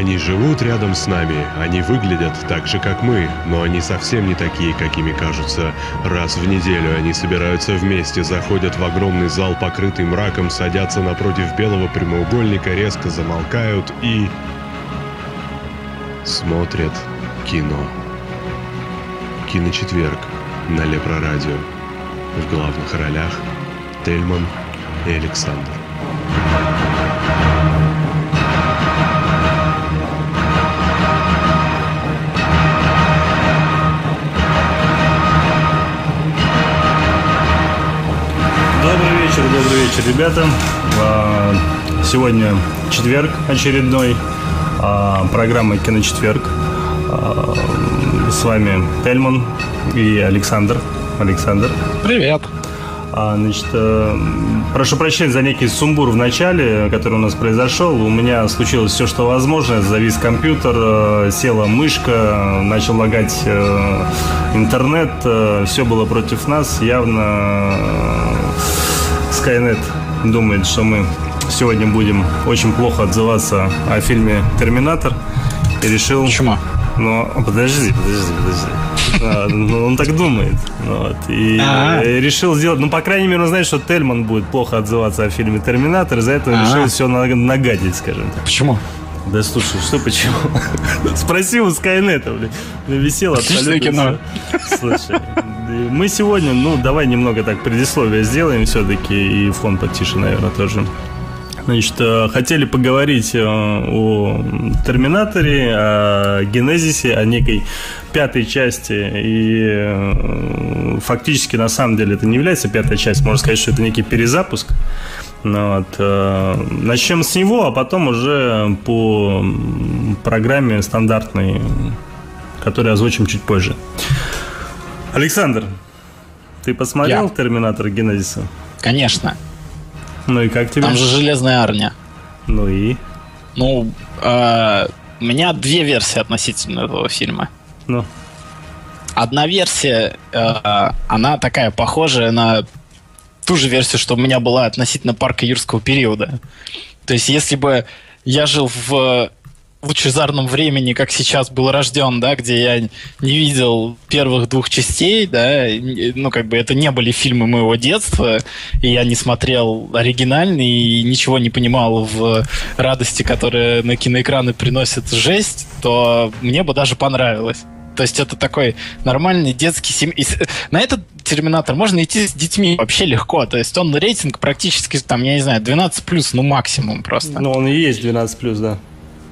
Они живут рядом с нами, они выглядят так же, как мы, но они совсем не такие, какими кажутся. Раз в неделю они собираются вместе, заходят в огромный зал, покрытый мраком, садятся напротив белого прямоугольника, резко замолкают и... смотрят кино. Киночетверг на Лепрорадио. В главных ролях Тельман и Александр. Вечер, ребята. А, Сегодня четверг очередной, а, программа «Киночетверг». А, С вами Тельман и Александр. Александр. Привет. Значит, э, прошу прощения за некий сумбур в начале, который у нас произошел. У меня случилось все, что возможно. Завис компьютер, э, села мышка, начал лагать э, интернет. Все было против нас. Явно Skynet думает, что мы сегодня будем очень плохо отзываться о фильме «Терминатор». И решил... Почему? Ну, подожди, подожди, подожди. А, ну, он так думает. Вот. И А. э, решил сделать... Ну, по крайней мере, он знает, что Тельман будет плохо отзываться о фильме «Терминатор», из-за этого А. решил все нагадить, скажем так. Почему? Да слушай, что почему? Спроси у Скайнета, блин. Висело абсолютно. всё. Слушай, мы сегодня, ну, давай немного так предисловие сделаем все-таки, и фон потише, наверное, тоже. Значит, э, хотели поговорить э, о Терминаторе, о Генезисе, о некой пятой части. И э, фактически, на самом деле, это не является пятой частью. Можно сказать, что это некий перезапуск. Ну, вот, начнем с него, а потом уже по программе стандартной, которую озвучим чуть позже. Александр, ты посмотрел Я. Терминатор Генезиса? Конечно. Ну и как тебе? Там же железная армия. Ну и? Ну, э, у меня две версии относительно этого фильма. Ну, Одна версия, э, она такая похожая на ту же версию, что у меня была относительно парка юрского периода. То есть, если бы я жил в лучезарном времени, как сейчас был рожден, да, где я не видел первых двух частей, да, ну, как бы это не были фильмы моего детства, и я не смотрел оригинальный и ничего не понимал в радости, которая на киноэкраны приносит жесть, то мне бы даже понравилось. То есть это такой нормальный детский сем... и с- На этот Терминатор можно идти с детьми вообще легко. То есть он рейтинг практически, там, я не знаю, 12 плюс, ну максимум просто. ну он и есть 12+, да.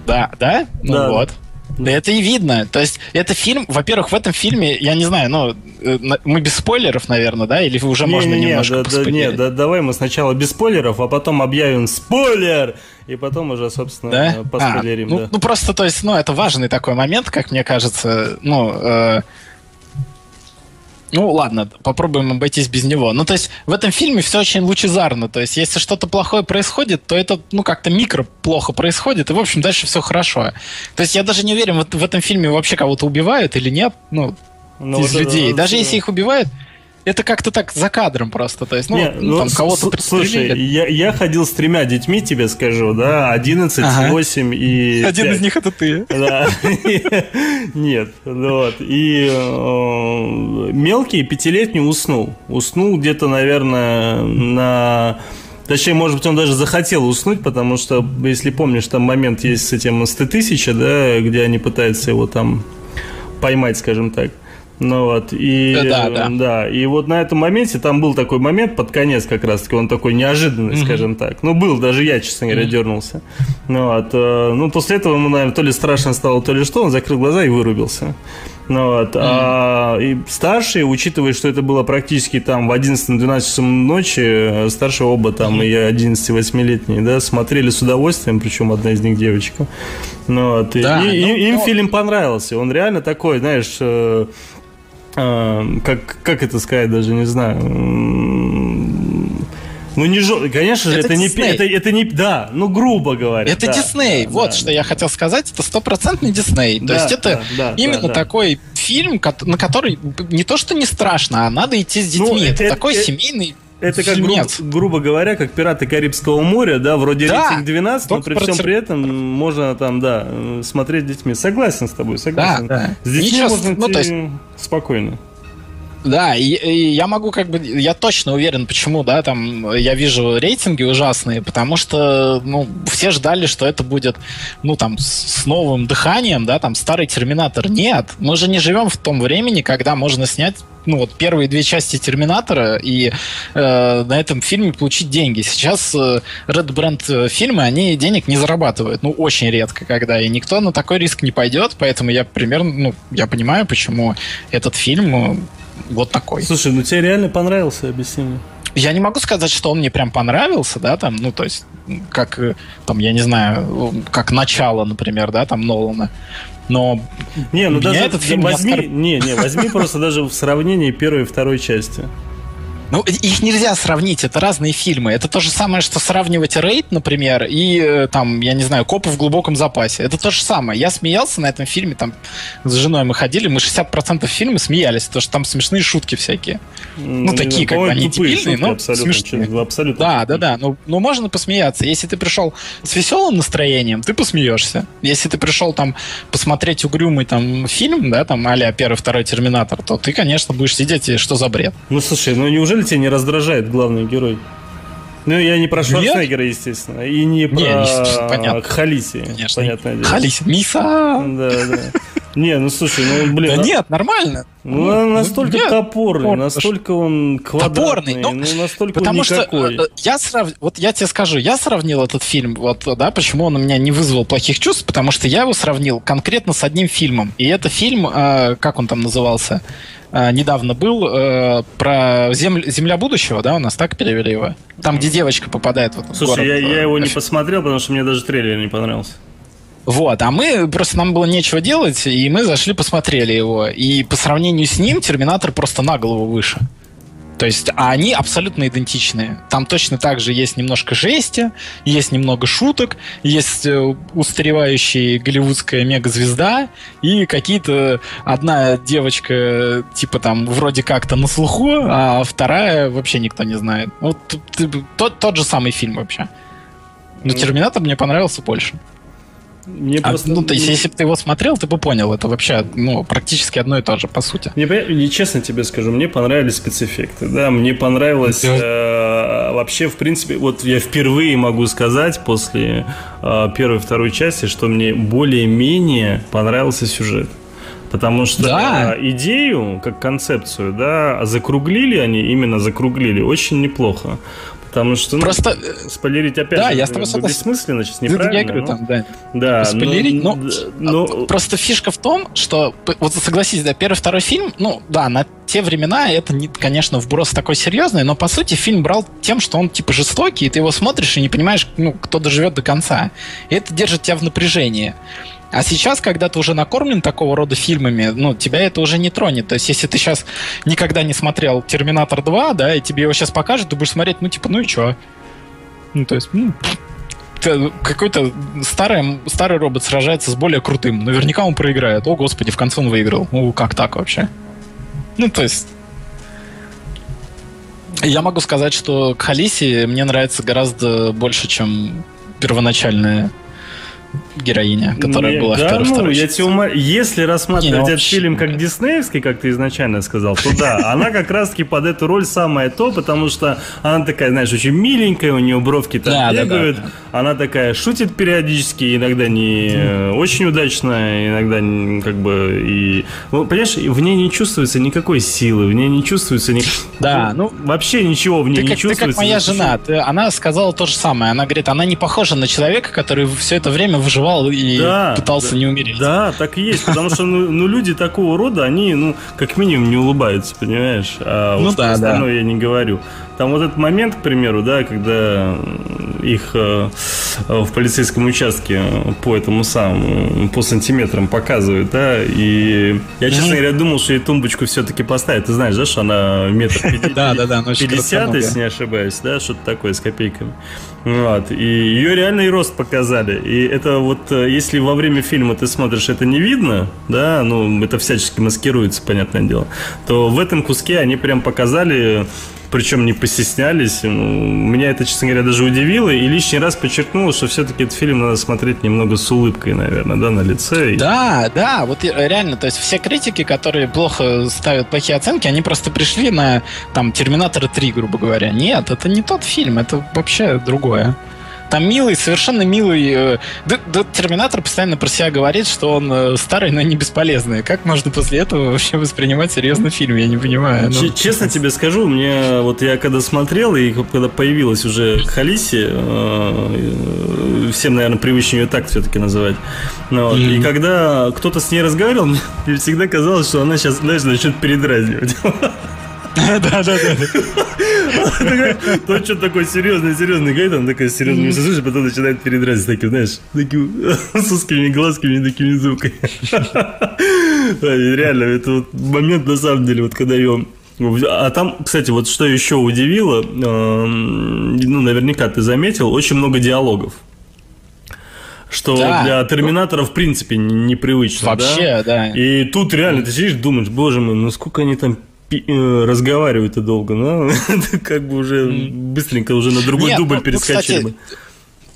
Да, да? Ну Да. вот. Да это и видно. То есть это фильм, во-первых, в этом фильме, я не знаю, ну, э, мы без спойлеров, наверное, да? Или уже можно Не-не-не, немножко да, да, поспойлерить? не, да, давай мы сначала без спойлеров, а потом объявим спойлер, и потом уже, собственно, Да? э, поспойлерим, А, ну, да. ну, просто, то есть, ну, это важный такой момент, как мне кажется. Ну, э, ну, ладно, попробуем обойтись без него. Ну, то есть, в этом фильме все очень лучезарно. То есть, если что-то плохое происходит, то это, ну, как-то микро плохо происходит, и, в общем, дальше все хорошо. То есть, я даже не уверен, вот в этом фильме вообще кого-то убивают или нет, ну, Ну, из вот это людей. вот, даже э, если их убивают, это как-то так за кадром просто. То есть, ну, Не, ну, там с- кого-то. Слушай, я, я ходил с тремя детьми, тебе скажу, да, 11, Ага. 8 и Один 5. из них это ты. Да. Нет, ну вот. И мелкий пятилетний уснул. Уснул где-то, наверное, на... Точнее, может быть, он даже захотел уснуть, потому что, если помнишь, там момент есть с этим с Т-1000, да, где они пытаются его там поймать, скажем так. Ну вот, и... Да, да. да, и вот на этом моменте, там был такой момент под конец как раз-таки, он такой неожиданный, скажем так. Ну, был, даже я, честно говоря, дернулся. Ну вот, э, ну, после этого ему, наверное, то ли страшно стало, то ли что, он закрыл глаза и вырубился. Ну вот, а, и старшие, учитывая, что это было практически там в 11-12 часам ночи, э, старшие оба там, и 11-8-летние, да, смотрели с удовольствием, причем одна из них девочка. Ну вот, и- Да, и- ну, им ну- фильм понравился, он реально такой, знаешь, э, э, как, как это сказать, даже не знаю. Ну, не жё- конечно же, Это это, не, это, это не, да, ну, грубо говоря. Это да, Дисней. да, вот да, что я хотел сказать. Это стопроцентный Дисней. То Да, есть это да, да, именно да, да. такой фильм, на который не то что не страшно, а надо идти с детьми. Ну, это, это- такой это- семейный это как, грубо, грубо говоря, как пираты Карибского моря, да, вроде да, рейтинг 12, но при всем при этом можно там, да, смотреть с детьми. Согласен с тобой, согласен. Да, да. С детьми Ничего, можно ну, то есть... спокойно. Да, и, и я могу как бы, я точно уверен, почему, да, там я вижу рейтинги ужасные, потому что, ну, все ждали, что это будет, ну, там, с, новым дыханием, да, там, старый Терминатор. Нет, мы же не живем в том времени, когда можно снять ну вот первые две части Терминатора и э, на этом фильме получить деньги. Сейчас э, Red Brand э, фильмы, они денег не зарабатывают. Ну, очень редко когда. И никто на такой риск не пойдет, поэтому я примерно, ну, я понимаю, почему этот фильм э, вот такой. Слушай, ну тебе реально понравился, объясни мне. Я не могу сказать, что он мне прям понравился, да, там, ну, то есть, как, э, там, я не знаю, как начало, например, да, там, Нолана. Но не, ну даже этот фильм возьми, не, не, не, возьми просто даже в сравнении первой и второй части. Ну, их нельзя сравнить, это разные фильмы. Это то же самое, что сравнивать Рейд, например, и э, там, я не знаю, Копы в глубоком запасе. Это то же самое. Я смеялся на этом фильме, там с женой мы ходили, мы 60% фильма смеялись, потому что там смешные шутки всякие. Ну, ну такие, как бы они дебильные, но смешные. Абсолютно. Да, да, да. Ну, ну, можно посмеяться. Если ты пришел с веселым настроением, ты посмеешься. Если ты пришел там посмотреть угрюмый там фильм, да, там а первый, второй Терминатор, то ты, конечно, будешь сидеть и что за бред. Ну, слушай, ну неужели Неужели тебя не раздражает главный герой? Ну, я не про Шварценеггера, естественно, и не про не, понятно. Халиси, Конечно. понятное дело. Халиси, Миса! Да, да. Не, ну слушай, ну блин. Да а... нет, нормально. Ну, он настолько нет, топорный, топорный, настолько он квадратный, топорный, ну, ну настолько потому никакой. что э, я срав... вот я тебе скажу, я сравнил этот фильм, вот, да, почему он у меня не вызвал плохих чувств, потому что я его сравнил конкретно с одним фильмом, и это фильм, э, как он там назывался? э, недавно был э, про земль, Земля будущего, да, у нас так перевели его? Там, где девочка попадает в этот Слушай, город. я, я его не посмотрел, потому что мне даже трейлер не понравился. Вот, а мы просто нам было нечего делать, и мы зашли посмотрели его. И по сравнению с ним Терминатор просто на голову выше. То есть, а они абсолютно идентичные. Там точно так же есть немножко жести, есть немного шуток, есть э, устаревающая голливудская мегазвезда и какие-то одна девочка типа там вроде как-то на слуху, а вторая вообще никто не знает. Вот тот, тот же самый фильм вообще. Но Терминатор мне понравился больше. Мне а, просто... Ну, то есть, если бы ты его смотрел, ты бы понял, это вообще, ну, практически одно и то же, по сути. Мне, не честно тебе скажу, мне понравились спецэффекты, да, мне понравилось э, вообще, в принципе, вот я впервые могу сказать после э, первой второй части, что мне более-менее понравился сюжет. Потому что да. идею, как концепцию, да, закруглили они, именно закруглили, очень неплохо. Потому что ну, просто спойлерить опять да, же, я с тобой согласен. бессмысленно, сейчас неправильно. Я говорю, но... там, да. Да. Спойлерить, но, но, но... Просто фишка в том, что вот согласись, да, первый, второй фильм, ну да, на те времена это, не, конечно, вброс такой серьезный, но по сути фильм брал тем, что он типа жестокий, и ты его смотришь и не понимаешь, ну, кто доживет до конца. И это держит тебя в напряжении. А сейчас, когда ты уже накормлен такого рода фильмами, ну, тебя это уже не тронет. То есть, если ты сейчас никогда не смотрел «Терминатор 2», да, и тебе его сейчас покажут, ты будешь смотреть, ну, типа, ну и чё? Ну, то есть, ну, какой-то старый, старый робот сражается с более крутым. Наверняка он проиграет. О, господи, в конце он выиграл. Ну, как так вообще? Ну, то есть... Я могу сказать, что Халиси мне нравится гораздо больше, чем первоначальная героиня, которая не, была да, в первой ну, второй я тебе умар... Если рассматривать не, ну, этот фильм как диснеевский, как ты изначально сказал, то да, она как раз-таки под эту роль самое то, потому что она такая, знаешь, очень миленькая, у нее бровки там бегают, она такая шутит периодически, иногда не очень удачно, иногда как бы и... Ну, понимаешь, в ней не чувствуется никакой силы, в ней не чувствуется ни... Да, ну... Вообще ничего в ней не чувствуется. Ты как моя жена, она сказала то же самое, она говорит, она не похожа на человека, который все это время выживал и да, пытался да, не умереть. Да, так и есть, потому что ну, ну, люди такого рода, они, ну, как минимум не улыбаются, понимаешь? А ну, да, остальное да. я не говорю. Там вот этот момент, к примеру, да, когда их э, в полицейском участке по этому самому, по сантиметрам показывают, да, и я, честно говоря, думал, что ей тумбочку все-таки поставят. Ты знаешь, да, что она метр пятьдесят, если не ошибаюсь, да, что-то такое с копейками. Вот. И ее реальный рост показали. И это вот, э, если во время фильма ты смотришь, это не видно, да, ну, это всячески маскируется, понятное дело, то в этом куске они прям показали причем не постеснялись. Меня это, честно говоря, даже удивило и лишний раз подчеркнуло, что все-таки этот фильм надо смотреть немного с улыбкой, наверное, да, на лице. Да, да, вот реально, то есть все критики, которые плохо ставят плохие оценки, они просто пришли на там Терминатор 3, грубо говоря. Нет, это не тот фильм, это вообще другое. Там милый, совершенно милый. Э, да, да, Терминатор постоянно про себя говорит, что он э, старый, но не бесполезный. Как можно после этого вообще воспринимать серьезный фильм? Я не понимаю. Ну. Честно тебе скажу, мне вот я когда смотрел и когда появилась уже Халиси, э, всем, наверное, привычнее ее так все-таки называть. Ну, вот, mm-hmm. И когда кто-то с ней разговаривал, мне всегда казалось, что она сейчас, знаешь, начнет передразнивать. Да, да, да. Тот что такой серьезный, серьезный говорит, он такой серьезный слушай, потом начинает передрать таким, знаешь, таким с узкими глазками, такими звуками. Реально, это вот момент, на самом деле, вот когда ее а там, кстати, вот что еще удивило, ну, наверняка ты заметил, очень много диалогов. Что да. для Терминатора, в принципе, непривычно. Вообще, да? да. И тут реально ты сидишь, думаешь, боже мой, ну сколько они там разговаривают-то долго, но как бы уже быстренько уже на другой Нет, дубль ну, перескочили бы.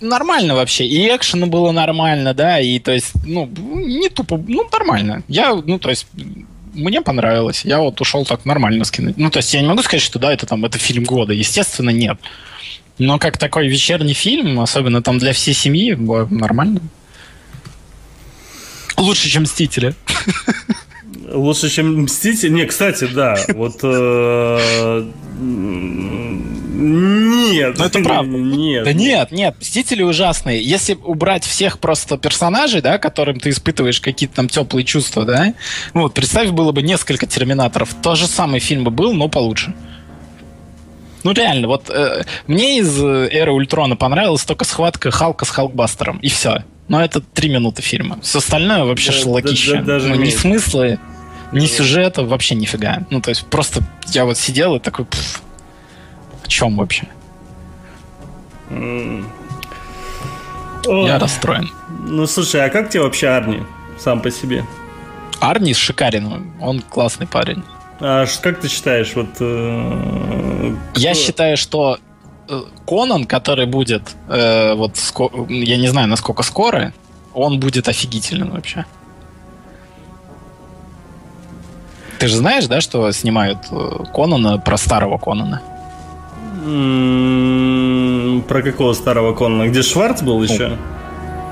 Нормально вообще. И экшена было нормально, да, и то есть, ну, не тупо, ну, нормально. Я, ну, то есть, мне понравилось. Я вот ушел так нормально скинуть. Ну, то есть, я не могу сказать, что да, это там, это фильм года. Естественно, нет. Но как такой вечерний фильм, особенно там для всей семьи, нормально. Лучше, чем «Мстители». Лучше, чем Мститель? Не, кстати, да. Вот... Э, нет. Ну, это правда. Нет. Да нет, нет. Мстители ужасные. Если убрать всех просто персонажей, да, которым ты испытываешь какие-то там теплые чувства, да, ну вот представь, было бы несколько Терминаторов. Тот же самый фильм бы был, но получше. Ну реально, вот э, мне из Эры Ультрона понравилась только схватка Халка с Халкбастером, и все. Но это три минуты фильма. Все остальное вообще да, шлакище. Да, да, даже ну, не смысла, ни сюжета, вообще нифига. Ну, то есть просто я вот сидел и такой, пфф, о чем вообще? Mm. Я расстроен. Ну, слушай, а как тебе вообще Арни сам по себе? Арни шикарен, он классный парень. А как ты считаешь, вот... Э, Я считаю, что э, Конан, который будет, э, вот, я не знаю, насколько скоро, он будет офигительным вообще. Ты же знаешь, да, что снимают э, Конана про старого Конана? Про какого старого Конана? Где Шварц был еще? Ну,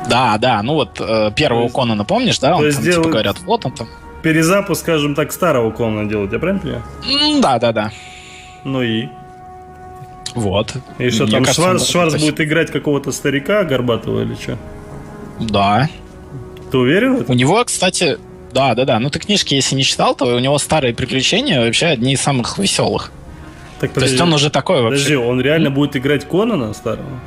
да, да, ну вот э, первого есть, Конана помнишь, да? Он там, типа, говорят, вот он там. Перезапуск, скажем так, старого Конана делать, я правильно понимаю? Да, да, да. Ну и? Вот. И что там, кажется, Шварц, Шварц будет играть какого-то старика Горбатого или что? Да. Ты уверен? У него, кстати, да, да, да. Ну ты книжки, если не читал, то у него старые приключения вообще одни из самых веселых. Так, подожди, то есть он уже такой вообще. Подожди, он реально будет играть Конана старого?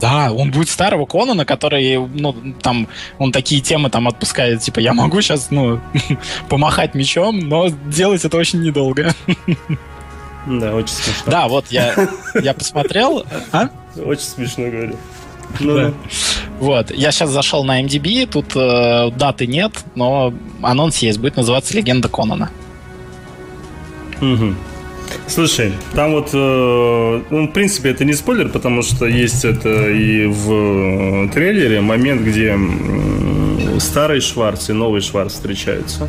Да, он будет старого Конана, который, ну, там, он такие темы там отпускает, типа, я могу сейчас, ну, помахать мечом, но делать это очень недолго. Да, очень смешно. Да, вот я, я посмотрел. А? Очень смешно говорю. Ну, да. Вот. Я сейчас зашел на MDB, тут э, даты нет, но анонс есть. Будет называться Легенда Конана. Угу. Слушай, там вот, э, ну, в принципе, это не спойлер, потому что есть это и в э, трейлере момент, где старый Шварц и новый Шварц встречаются.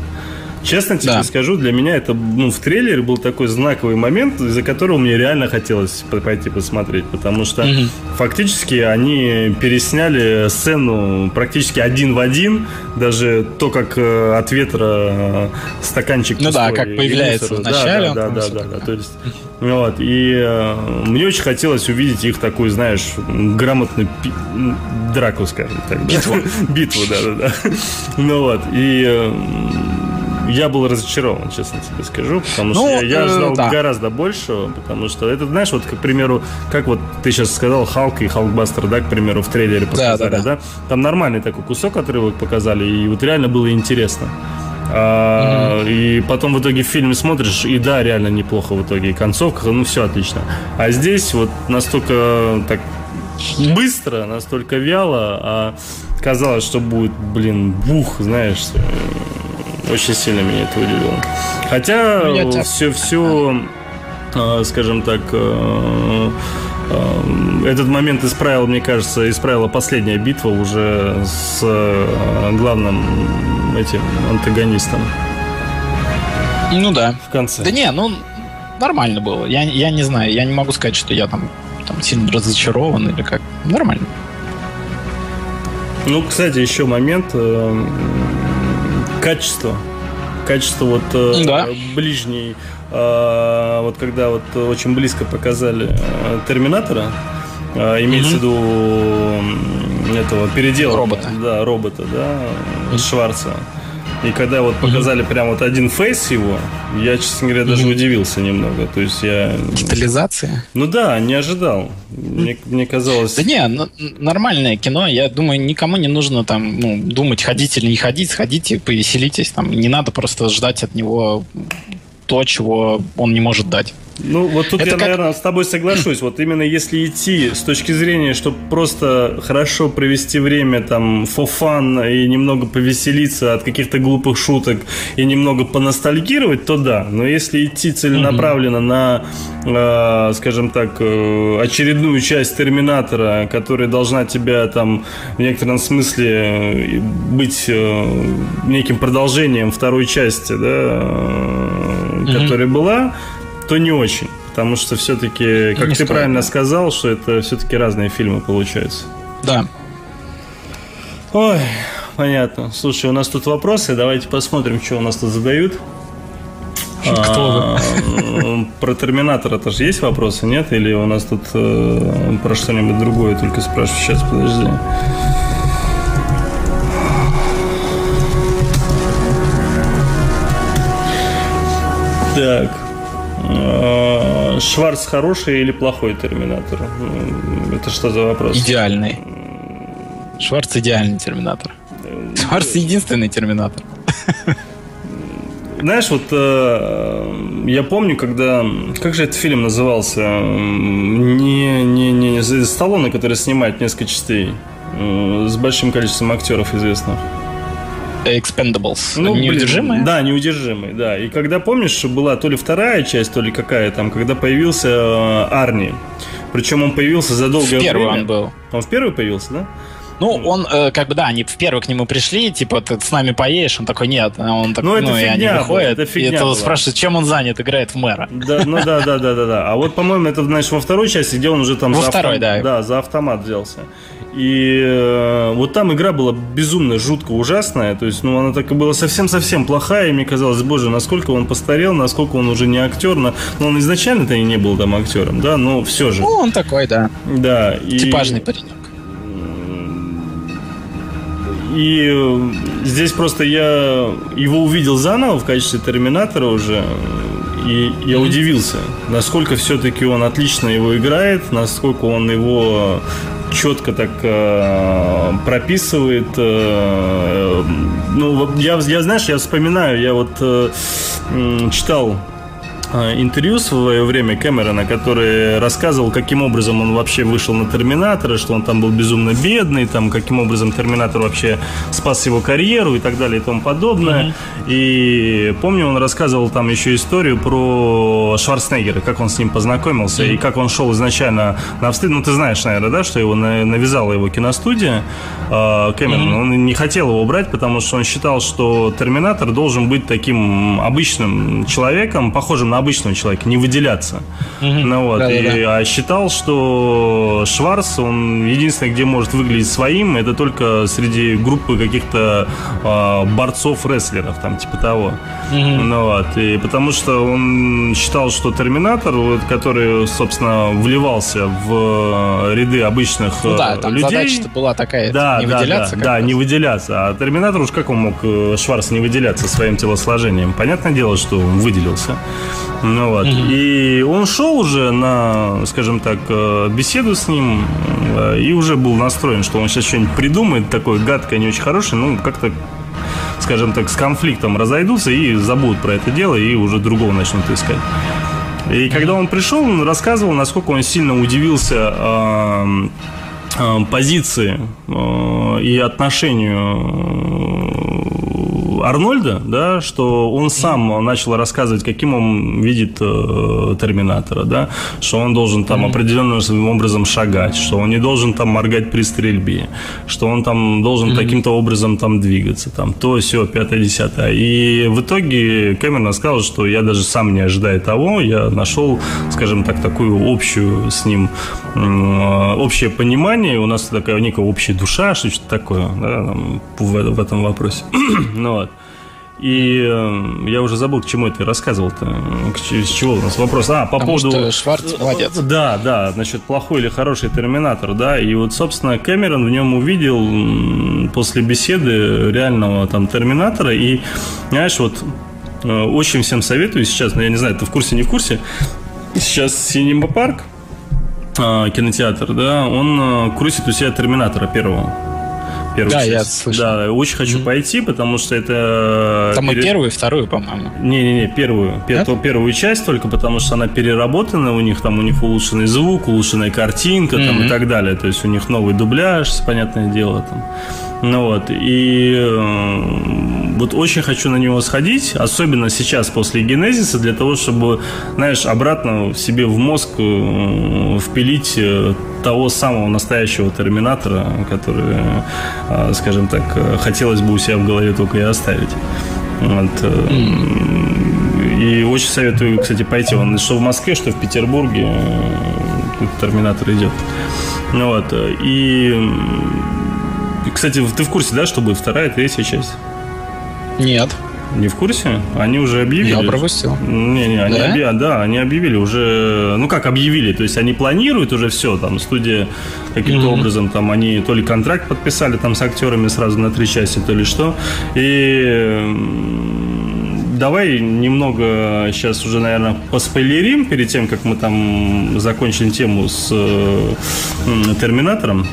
Честно тебе да. скажу, для меня это ну, в трейлере был такой знаковый момент, из-за которого мне реально хотелось пойти посмотреть, потому что угу. фактически они пересняли сцену практически один в один, даже то, как э, от ветра э, стаканчик. Ну да, как появляется в начале. Да, да, да, да, да, да. То есть, вот, и э, мне очень хотелось увидеть их такую, знаешь, грамотную пи- драку, скажем так. Битву. Битву, да, да, да. Ну вот, и э, я был разочарован, честно тебе скажу, потому ну, что я, я ждал э, да. гораздо большего, потому что это, знаешь, вот, к примеру, как вот ты сейчас сказал, Халк и Халкбастер, да, к примеру, в трейлере показали, да, да, да. да? Там нормальный такой кусок отрывок показали, и вот реально было интересно. А, угу. И потом в итоге в фильме смотришь, и да, реально неплохо в итоге. И концовка, ну все отлично. А здесь вот настолько так быстро, настолько вяло, а казалось, что будет, блин, бух, знаешь, очень сильно меня это удивило. Хотя ну, все, все э, скажем так, э, э, этот момент исправил, мне кажется, исправила последняя битва уже с э, главным этим антагонистом. Ну да. В конце. Да не, ну нормально было. Я, я не знаю, я не могу сказать, что я там, там сильно разочарован или как. Нормально. Ну, кстати, еще момент качество. Качество вот э, Да. ближней, э, вот когда вот очень близко показали э, Терминатора, э, имеется в виду этого передела. Робота. Да, робота, да, Шварца. И когда вот показали прям вот один фейс его, я, честно говоря, даже удивился немного. То есть я... Детализация. Ну да, не ожидал. Мне, мне казалось... Да не, ну, нормальное кино. Я думаю, никому не нужно там ну, думать, ходить или не ходить. Сходите, повеселитесь. Там не надо просто ждать от него то, чего он не может дать. Ну, вот тут Это я, как- наверное, с тобой соглашусь. Вот именно если идти с точки зрения, чтобы просто хорошо провести время, там, for fun и немного повеселиться от каких-то глупых шуток и немного поностальгировать, то да. Но если идти целенаправленно на, э, скажем так, э, очередную часть Терминатора, которая должна тебя там в некотором смысле э, быть э, неким продолжением второй части, да, э, которая была, то не очень. Потому что все-таки, как ты стоит, правильно сказал, что это все-таки разные фильмы получаются. Да. Ой, понятно. Слушай, у нас тут вопросы. Давайте посмотрим, что у нас тут задают. Кто А, Про Терминатора-то же есть вопросы, нет? Или у нас тут э, про что-нибудь другое только спрашивают? Сейчас, подожди. Так. Э, Шварц хороший или плохой Терминатор? Это что за вопрос? Идеальный. Шварц идеальный терминатор. Шварц единственный терминатор. Знаешь, вот э, я помню, когда... Как же этот фильм назывался? Не, не, не, не Сталлоне, который снимает несколько частей. э, С большим количеством актеров известных. Expendables. Ну, блин, Неудержимые? Да, неудержимый, да. И когда помнишь, была то ли вторая часть, то ли какая там, когда появился э, Арни. Причем он появился за долгое Первый время. он был. Он в первый появился, да? Ну, он, э, как бы, да, они в первый к нему пришли, типа, ты с нами поешь, он такой, нет, а он такой, Ну, это ну, и они фигня выходят, это и фигня это была. спрашивает, чем он занят, играет в мэра. Да, ну да, да, да, да, да. А вот, по-моему, это, знаешь, во второй части, где он уже там Во за, второй, да. да, за автомат взялся. И э, вот там игра была безумно жутко ужасная. То есть, ну, она так и была совсем-совсем плохая. И мне казалось, боже, насколько он постарел, насколько он уже не актер. Но, ну, он изначально-то и не был там актером, да, но все же. Ну, он такой, да, Да. И, типажный паренек. И э, здесь просто я его увидел заново в качестве Терминатора уже. И я удивился, насколько все-таки он отлично его играет, насколько он его четко так э, прописывает. э, ну, вот я, я, знаешь, я вспоминаю, я вот э, читал э, интервью в свое время Кэмерона, который рассказывал, каким образом он вообще вышел на Терминатора, что он там был безумно бедный, там, каким образом Терминатор вообще спас его карьеру и так далее и тому подобное. И помню, он рассказывал там еще историю про Шварценеггера, как он с ним познакомился и как он шел изначально на встречу. Ну, ты знаешь, наверное, да, что его на- навязала его киностудия э, Кэмерон. Он не хотел его брать, потому что он считал, что Терминатор должен быть таким обычным человеком, похожим на обычного человека, не выделяться. Ну вот, и, а считал, что Шварц, он единственный, где может выглядеть своим, это только среди группы каких-то а, борцов-рестлеров, там, типа того. Ну вот, и потому что он считал, что Терминатор, вот, который, собственно, вливался в э, ряды обычных Ну э, да, там людей. задача-то была такая, Да, не да, выделяться. да, да, раз. не выделяться. А Терминатор уж как он мог э, Шварц не выделяться своим телосложением? Понятное дело, что он выделился. Ну вот. И он шел уже на, скажем так, э, беседу с ним э, и уже был настроен, что он сейчас что-нибудь придумает такое гадкое, не очень хорошее, ну, как-то скажем так, с конфликтом разойдутся и забудут про это дело, и уже другого начнут искать. И когда он пришел, он рассказывал, насколько он сильно удивился эм, э, позиции э, и отношению Арнольда, да, что он сам начал рассказывать, каким он видит э, Терминатора, да, что он должен там определенным образом шагать, что он не должен там моргать при стрельбе, что он там должен каким-то образом там двигаться, там то, все, пятое, десятое. И в итоге Кэмерон сказал, что я даже сам не ожидая того, я нашел, скажем так, такую общую с ним э, общее понимание, у нас такая некая общая душа, что-то такое, да, там, в, в этом вопросе. ну вот. И э, я уже забыл, к чему это рассказывал-то. К, с чего у нас вопрос? А, по Потому поводу... что Шварц молодец. Да, да, значит, плохой или хороший терминатор, да. И вот, собственно, Кэмерон в нем увидел после беседы реального там терминатора. И, знаешь, вот э, очень всем советую сейчас, но я не знаю, ты в курсе, не в курсе, сейчас Синема Парк, э, кинотеатр, да, он э, крутит у себя терминатора первого. Первую Да, я часть. слышал. Да, очень хочу пойти, потому что это... Там и пере- первую, и вторую, по-моему. не-не-не, первую, пер- Нет? первую часть только потому, что она переработана, у них там у них улучшенный звук, улучшенная картинка там, и так далее. То есть у них новый дубляж, понятное дело. Там. Ну вот, и э, вот очень хочу на него сходить, особенно сейчас после генезиса, для того, чтобы, знаешь, обратно себе в мозг э, впилить э, того самого настоящего терминатора, который, э, скажем так, хотелось бы у себя в голове только и оставить. Вот, И очень советую, кстати, пойти. Он что в Москве, что в Петербурге э, Терминатор идет. Вот. И, кстати, ты в курсе, да, что будет вторая, третья часть? Нет, Не в курсе? Они уже объявили. я пропустил. Не-не, они, Да? объя- да, они объявили уже, ну как объявили, то есть они планируют уже все, там студия каким-то Мгм. образом, там они то ли контракт подписали там с актерами сразу на три части, то ли что. И давай немного сейчас уже, наверное, поспойлерим перед тем, как мы там закончим тему с э, Терминатором.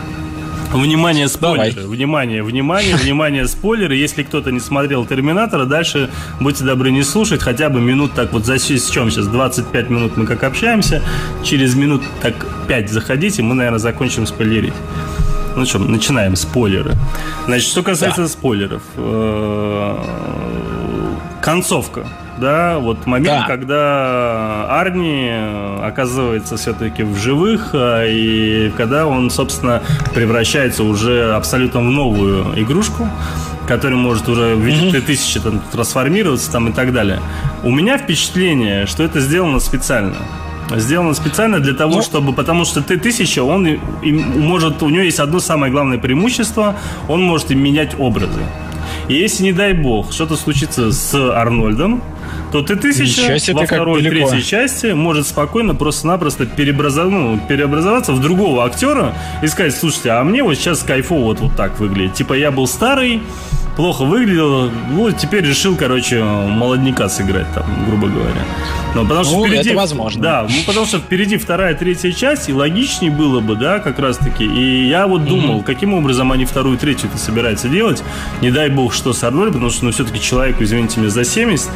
Внимание, спойлеры. Давай. Внимание, внимание, внимание, спойлеры. Если кто-то не смотрел Терминатора, дальше будьте добры не слушать. Хотя бы минут так вот за с чем сейчас? 25 минут мы как общаемся. Через минут так 5 заходите, мы, наверное, закончим спойлерить. Ну что, начинаем спойлеры. Значит, что касается спойлеров. э, Концовка. Да, вот момент, Да. когда Арни э, оказывается все-таки в живых, э, и когда он, собственно, превращается уже абсолютно в новую игрушку, которая может уже в виде Т-1000 там, трансформироваться там, и так далее. У меня впечатление, что это сделано специально. Сделано специально для того, Ну. чтобы, потому что Т-1000, он и- и может, у него есть одно самое главное преимущество, он может менять образы. И если, не дай бог, что-то случится с Арнольдом, то Т-1000 себе, во ты второй, третьей части может спокойно просто-напросто переобразов- ну, переобразоваться в другого актера и сказать, слушайте, а мне вот сейчас кайфово вот, вот так выглядит. Типа я был старый, плохо выглядел, ну, теперь решил, короче, молодняка сыграть там, грубо говоря. Ну, потому что Ну, впереди... это возможно. Да, ну, потому что впереди вторая, третья часть, и логичнее было бы, да, как раз-таки. И я вот думал, каким образом они вторую, третью-то собираются делать. Не дай бог, что с Арнольдом, потому что, ну, все-таки человеку, извините меня, за 70.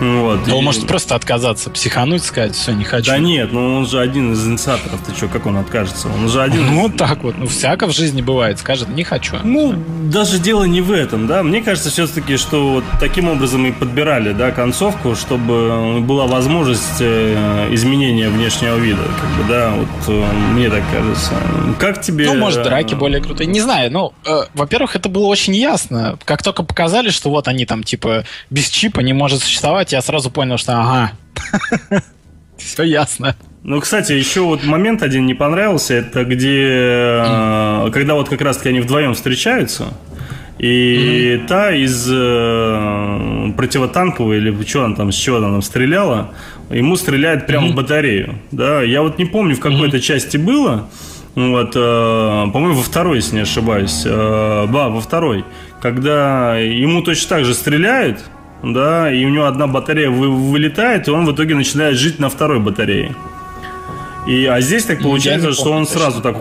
Вот, Да и- он может просто отказаться, психануть, сказать, все, не хочу. Да нет, ну он же один из инициаторов. Ты что, как он откажется? Он же один. Ну, вот так вот. Ну, всяко в жизни бывает. Скажет, не хочу. Ну, даже дело не в этом, да. Мне кажется, все-таки, что вот таким образом и подбирали, да, концовку, чтобы была возможность э, изменения внешнего вида, как бы, да, вот э, мне так кажется. Как тебе? Ну, может, драки э, более крутые. Не знаю, ну, э, во-первых, это было очень ясно. Как только показали, что вот они там, типа, без чипа не может существовать, я сразу понял, что ага. Все ясно. Ну, кстати, еще вот момент один не понравился, это где, э, когда вот как раз-таки они вдвоем встречаются, и та из э, противотанковой, или что она там, с чего она там стреляла, ему стреляет прямо в батарею, да, я вот не помню, в какой то части было, вот, э, по-моему, во второй, если не ошибаюсь, э, да, во второй, когда ему точно так же стреляют, да, и у него одна батарея вы- вылетает, и он в итоге начинает жить на второй батарее. И, а здесь так Я получается, не что помню он точно. сразу так,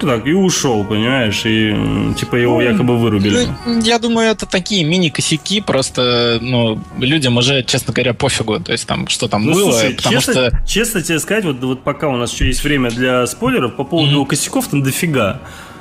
так и ушел, понимаешь, и типа его якобы вырубили. Ну, я думаю, это такие мини-косяки, просто, ну, людям уже, честно говоря, пофигу, то есть там, что там Ну, было, слушай, потому честно, что... честно тебе сказать, вот, вот пока у нас еще есть время для спойлеров, по поводу косяков там дофига.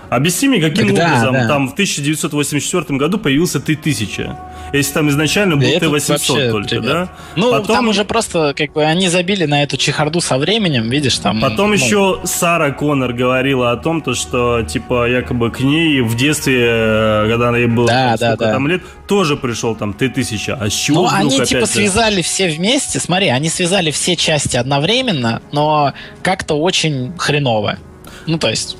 Объясни мне, каким Так да, образом да. там в 1984 году появился Т-1000? Если там изначально был Т-800 только, да? Ну, Потом... там уже просто, как бы, они забили на эту чехарду со временем, видишь, там... Потом ну... еще Сара Коннор говорила о том, то, что, типа, якобы к ней в детстве, когда ей было да, да, да. там лет, тоже пришел там Т-1000. А с чего Ну, они, типа, же? связали все вместе, смотри, они связали все части одновременно, но как-то очень хреново. Ну, то есть...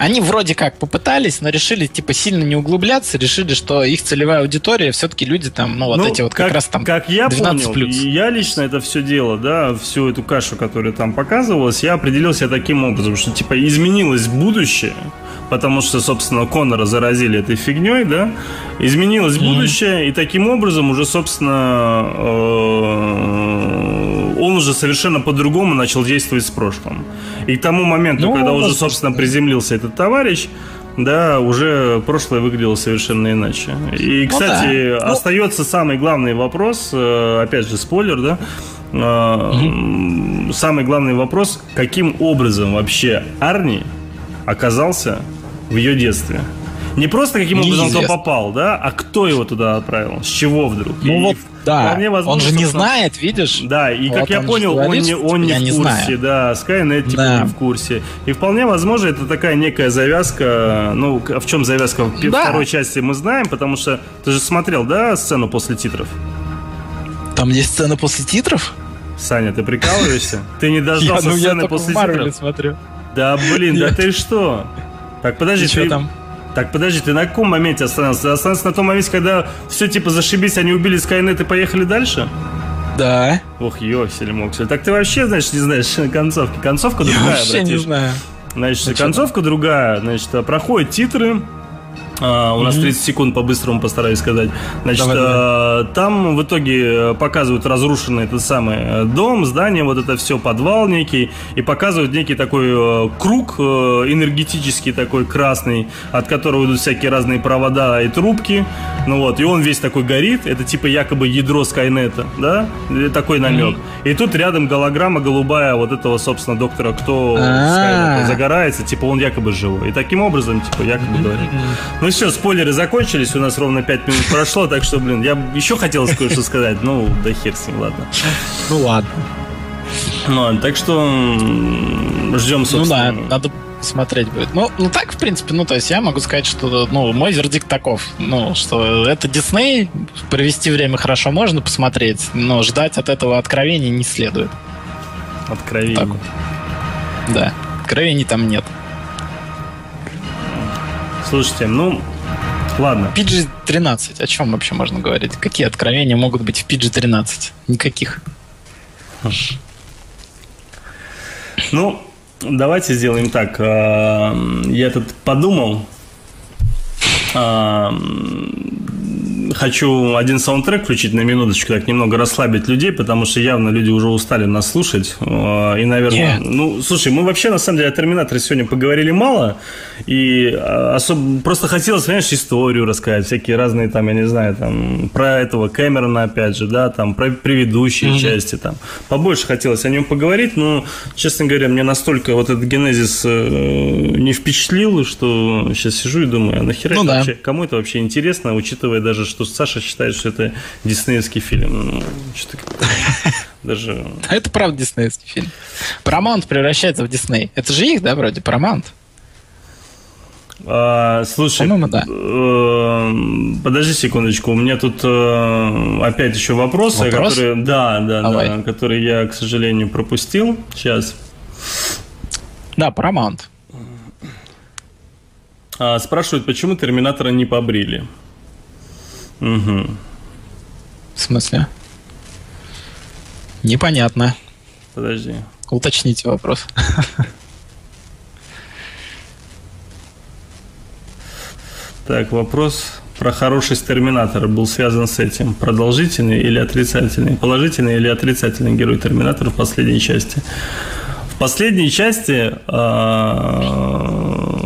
Они вроде как попытались, но решили, типа, сильно не углубляться, решили, что их целевая аудитория все-таки люди там, ну, вот ну, эти вот как, как раз там Как я понял, плюс. я лично это все дело, да, всю эту кашу, которая там показывалась, я определился таким образом, что, типа, изменилось будущее, потому что, собственно, Конора заразили этой фигней, да, изменилось mm-hmm. будущее, и таким образом уже, собственно, э, он уже совершенно по-другому начал действовать с прошлым. И к тому моменту, ну, когда уже, собственно, приземлился этот товарищ, да, уже прошлое выглядело совершенно иначе. И, ну кстати, ну, да. остается самый главный вопрос, э, опять же, спойлер, да, угу. самый главный вопрос, каким образом вообще Арни оказался в ее детстве? Не просто каким образом он попал, да, а кто его туда отправил, с чего вдруг. Ну и вот, да, возможно, он же не знает, видишь? Да, и вот как я понял, он не, он не в не курсе, знаю. да, Skynet типа да. не в курсе. И вполне возможно, это такая некая завязка, ну, в чем завязка в да. второй части мы знаем, потому что ты же смотрел, да, сцену после титров? Там есть сцена после титров? Саня, ты прикалываешься? Ты не дождался ну, сцены после титров? смотрю. Да, блин, да ты что? Так, подожди, ты... там? Так, подожди, ты на каком моменте остановился? Ты остановился на том моменте, когда все типа зашибись, они убили Скайнет и поехали дальше? Да. Ох, ёсель моксель. Так ты вообще, значит, не знаешь концовки. Концовка другая, Я вообще братиш. не знаю. Значит, а концовка другая. Значит, проходят титры, Uh, у нас 30 секунд по-быстрому постараюсь сказать. Значит, давай, давай. Uh, там в итоге показывают разрушенный этот самый э, дом, здание, вот это все, подвал некий, и показывают некий такой круг энергетический такой красный, от которого идут всякие разные провода и трубки. Ну вот, и он весь такой горит, это типа якобы ядро Скайнета, да? Такой намек. Mm-hmm. И тут рядом голограмма голубая вот этого, собственно, доктора, кто Скайнета загорается, типа он якобы живой. И таким образом, типа, якобы говорит. Ну ну все, спойлеры закончились, у нас ровно 5 минут прошло, так что, блин, я еще хотел кое-что сказать, ну, да хер с ним, ладно. Ну ладно. Ну, так что ждем, собственно. Ну да, надо смотреть будет. Ну, ну так, в принципе, ну, то есть я могу сказать, что, ну, мой вердикт таков, ну, что это Дисней, провести время хорошо можно посмотреть, но ждать от этого откровений не следует. Откровений? Вот. Да, откровений там нет. Слушайте, ну, ладно. PG-13, о чем вообще можно говорить? Какие откровения могут быть в PG-13? Никаких. Ну, давайте сделаем так. А, я тут подумал. Хочу один саундтрек включить на минуточку, так немного расслабить людей, потому что явно люди уже устали нас слушать. А, и, наверное, yeah. ну, слушай, мы вообще на самом деле о Терминаторе сегодня поговорили мало. И а, особо просто хотелось, знаешь, историю рассказать, всякие разные там, я не знаю, там, про этого Кэмерона, опять же, да, там, про предыдущие mm-hmm. части, там. Побольше хотелось о нем поговорить, но, честно говоря, мне настолько вот этот генезис э, не впечатлил, что сейчас сижу и думаю, а нахера ну, это да. вообще, кому это вообще интересно, учитывая даже, что Саша считает, что это диснеевский фильм. Ну, что даже... Это правда диснеевский фильм. Paramount превращается в Дисней. Это же их, да, вроде, Paramount? А, слушай, да. э, подожди секундочку, у меня тут э, опять еще вопросы, Вопрос? которые, да, да, Давай. да, которые я, к сожалению, пропустил. Сейчас. Да, Paramount. А, спрашивают, почему Терминатора не побрили? Угу. В смысле? Непонятно. Подожди. Уточните вопрос. Так, вопрос про хорошесть Терминатора был связан с этим. Продолжительный или отрицательный? Положительный или отрицательный герой Терминатора в последней части? В последней части...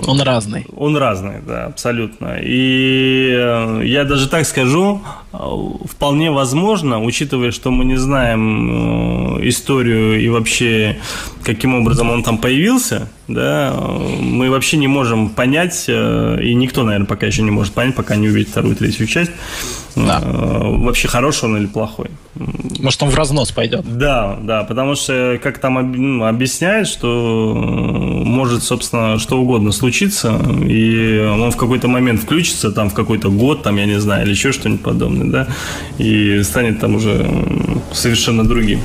Э, он разный. Он разный, да, абсолютно. И э, я даже так скажу, вполне возможно, учитывая, что мы не знаем э, историю и вообще каким образом он там появился, да, мы вообще не можем понять, э, и никто, наверное, пока еще не может понять, пока не увидит вторую, третью часть, да. Э, вообще хороший он или плохой. Может, он в разнос пойдет. Да, да, потому что, как там ну, объясняет, что может, собственно, что угодно случиться, и он в какой-то момент включится, там, в какой-то год, там, я не знаю, или еще что-нибудь подобное, да, и станет там уже совершенно другим.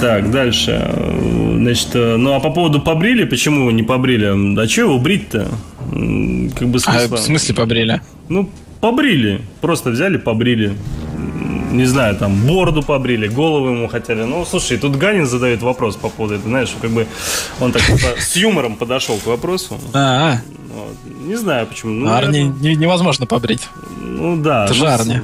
Так, дальше. Значит, э, ну а по поводу побрили, почему его не побрили? А что его брить-то? Как бы смысла... А в смысле побрили? Ну, побрили. Просто взяли, побрили. Не знаю, там, бороду побрили, голову ему хотели. Ну, слушай, тут Ганин задает вопрос по поводу этого, знаешь, как бы он так с юмором подошел к вопросу. А, -а. Вот. Не знаю почему. Ну, Арни это... невозможно побрить. Ну да. Это же ну, Арни.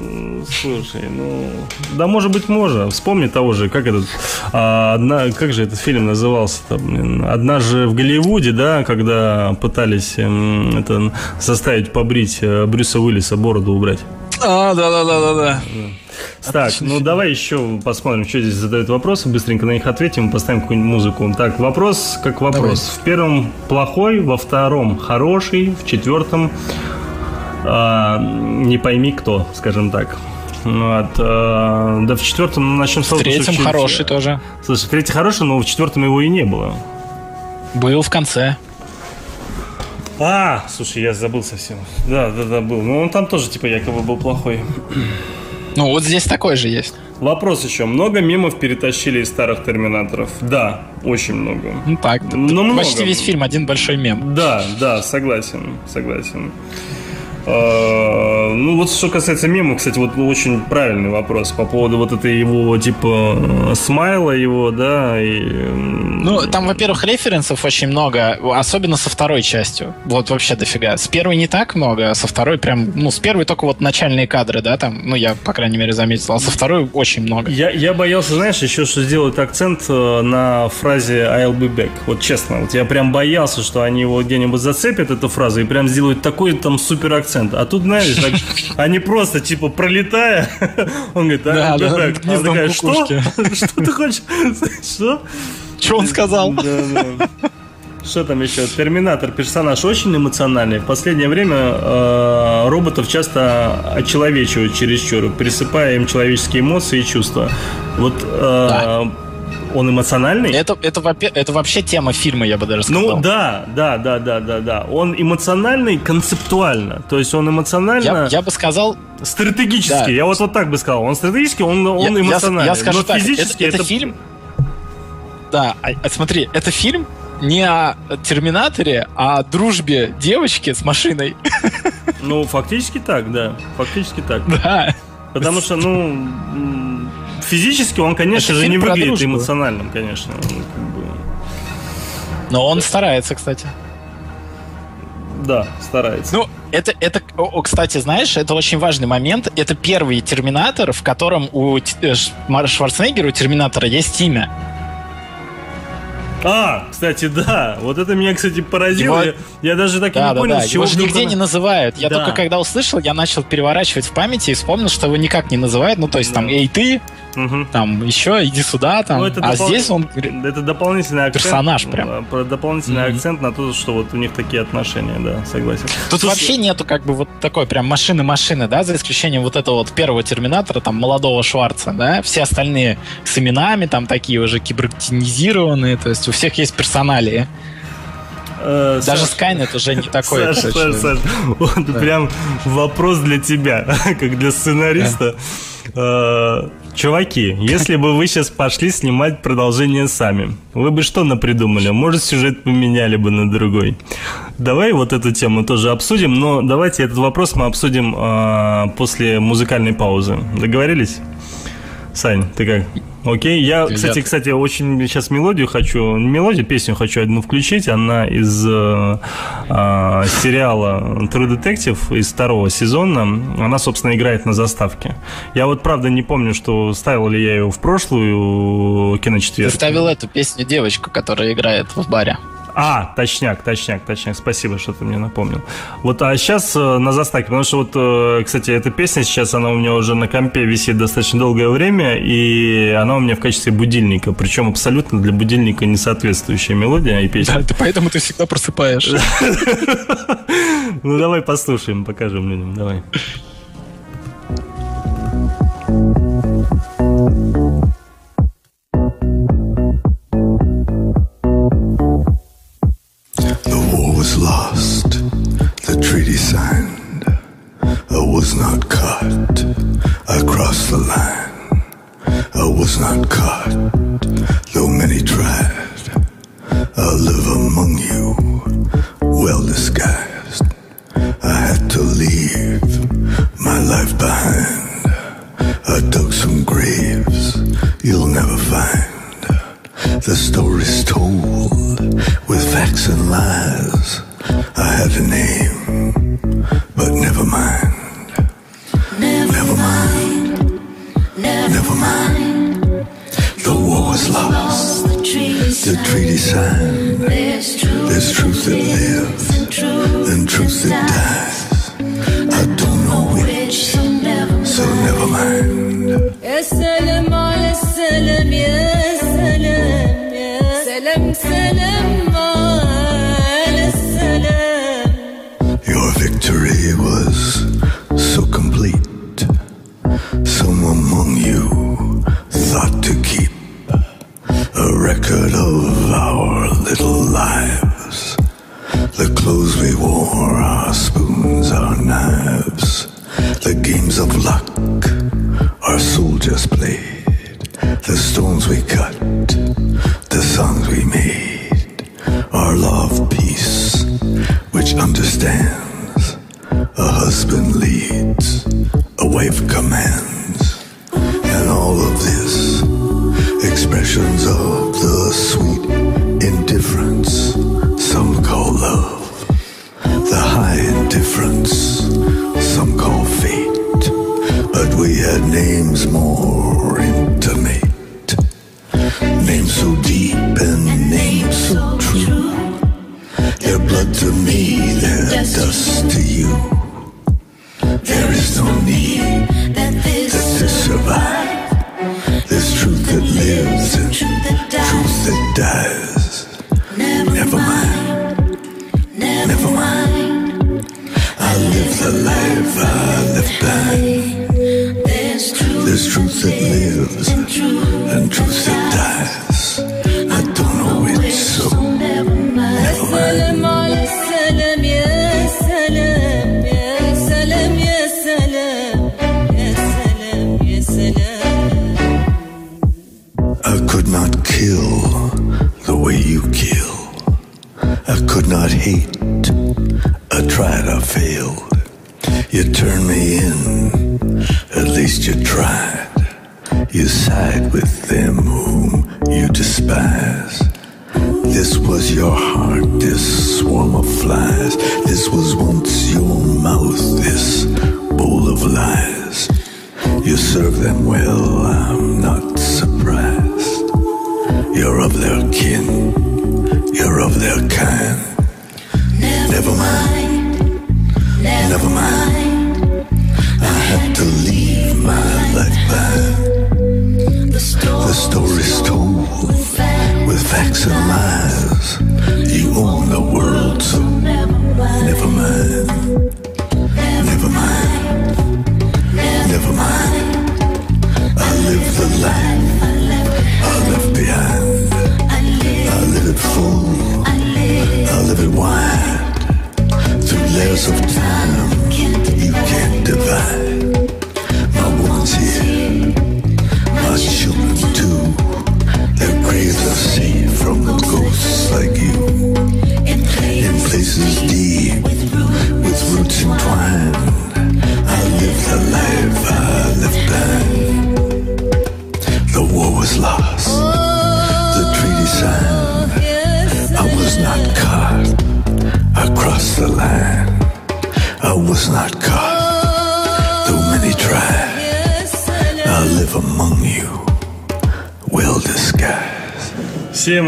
Слушай, ну... Да, может быть, можно. Вспомни того же, как этот... А, одна, как же этот фильм назывался? Там, одна же в Голливуде, да, когда пытались эм, это, заставить побрить э, Брюса Уиллиса, бороду убрать. А, да-да-да-да-да. Так, ну давай еще посмотрим, что здесь задают вопросы, быстренько на них ответим, поставим какую-нибудь музыку. Так, вопрос как вопрос. Давай. В первом плохой, во втором хороший, в четвертом э, не пойми кто, скажем так. Вот, э, да в четвертом ну, начнем с того, В третьем что хороший тоже. Слушай, в третьем хороший, но в четвертом его и не было. Был в конце. А, слушай, я забыл совсем. Да, да, да, был. Ну, он там тоже, типа, якобы был плохой. Ну, вот здесь такой же есть. Вопрос еще. Много мемов перетащили из старых терминаторов? Да, очень много. Ну так, Но много. почти весь фильм один большой мем. Да, да, согласен, согласен. А, ну, вот что касается мема, кстати, вот очень правильный вопрос по поводу вот этой его, типа, смайла его, да, и... Ну, там, во-первых, референсов очень много, особенно со второй частью. Вот вообще дофига. С первой не так много, а со второй прям, ну, с первой только вот начальные кадры, да, там, ну, я, по крайней мере, заметил, а со второй очень много. Я, я боялся, знаешь, еще что сделают акцент э, на фразе I'll be back. Вот честно, вот я прям боялся, что они его где-нибудь зацепят, эту фразу, и прям сделают такой там супер акцент акцент. А тут, знаешь, так, они просто, типа, пролетая, он говорит, а, да, да, так, она такая, что? Что ты хочешь? Что? Что он сказал? Да, да. Что там еще? Терминатор персонаж очень эмоциональный. В последнее время э, роботов часто очеловечивают чересчур, присыпая им человеческие эмоции и чувства. Вот э, да он эмоциональный. Это, это, это вообще тема фильма, я бы даже ну сказал. Ну да, да, да, да, да, да. Он эмоциональный концептуально. То есть он эмоционально... Я, я бы сказал... Стратегически. Да. Я вот, вот так бы сказал. Он стратегически, он, он я, эмоциональный. Я, я скажу но так, физически это, это, это фильм... Да, а, а, смотри, это фильм не о Терминаторе, а о дружбе девочки с машиной. Ну, фактически так, да. Фактически так. Да. Потому что, ну, физически он, конечно Это же, не выглядит дружбу. эмоциональным, конечно. Он, как бы... Но он старается, кстати. Да, старается. Ну, это, это, о, кстати, знаешь, это очень важный момент. Это первый Терминатор, в котором у э, Шварценеггера, у Терминатора есть имя. А, кстати, да. Вот это меня, кстати, поразило. Его... Я, я даже так да, и не да, понял, да. чего Его же нигде она... не называют. Я да. только когда услышал, я начал переворачивать в памяти и вспомнил, что его никак не называют. Ну, то есть да. там, эй, ты, угу. там, еще, иди сюда, там. Ну, это а допол... здесь он... Это дополнительный акцент. Персонаж прям. Дополнительный mm акцент на то, что вот у них такие отношения, да, согласен. Тут Слушай... вообще нету как бы вот такой прям машины-машины, да, за исключением вот этого вот первого Терминатора, там, молодого Шварца, да, все остальные с именами, там, такие уже кибертинизированные, то есть у всех есть персоналии. Э, Даже Skynet уже не такой. Саш, Саш, Саш, вот да. прям вопрос для тебя, как для сценариста. Да. Э, чуваки, если бы вы сейчас пошли снимать продолжение сами, вы бы что напридумали? Может, сюжет поменяли бы на другой? Давай вот эту тему тоже обсудим, но давайте этот вопрос мы обсудим э, после музыкальной паузы. Договорились? Сань, ты как? Окей, я, кстати, кстати, очень сейчас мелодию хочу, мелодию, песню хочу одну включить. Она из э, э, сериала True Detective из второго сезона. Она, собственно, играет на заставке. Я вот правда не помню, что ставил ли я ее в прошлую киночетверг. Ты ставил эту песню девочку, которая играет в баре. А, точняк, точняк, точняк. Спасибо, что ты мне напомнил. Вот, а сейчас э, на заставке, потому что вот, э, кстати, эта песня сейчас, она у меня уже на компе висит достаточно долгое время, и она у меня в качестве будильника, причем абсолютно для будильника не соответствующая мелодия и песня. Да, поэтому ты всегда просыпаешь. Ну, давай послушаем, покажем людям, давай. was not caught, though many tried. I live among you, well disguised. I had to leave my life behind. I dug some graves you'll never find. The stories told with facts and lies. I had a name, but never mind. Never, never mind. mind. Never, never mind. mind. Lost the treaty signed. There's truth that lives and truth that dies. live the life.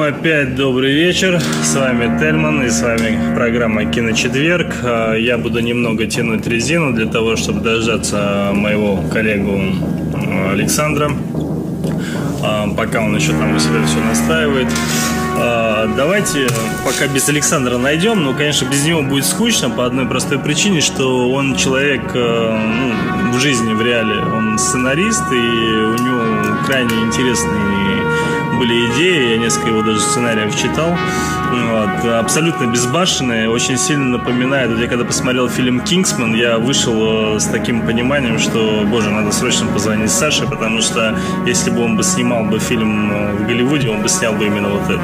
Опять добрый вечер. С вами Тельман и с вами программа Киночетверг. А, я буду немного тянуть резину для того, чтобы дождаться моего коллегу Александра. А, пока он еще там у себя все настраивает. А, давайте пока без Александра найдем, но, конечно, без него будет скучно по одной простой причине, что он человек ну, в жизни, в реале, он сценарист, и у него крайне интересный были идеи, я несколько его даже сценариев читал. Вот. Абсолютно безбашенные, очень сильно напоминает. Вот я когда посмотрел фильм «Кингсман», я вышел э, с таким пониманием, что, боже, надо срочно позвонить Саше, потому что если бы он бы снимал бы фильм э, в Голливуде, он бы снял бы именно вот это.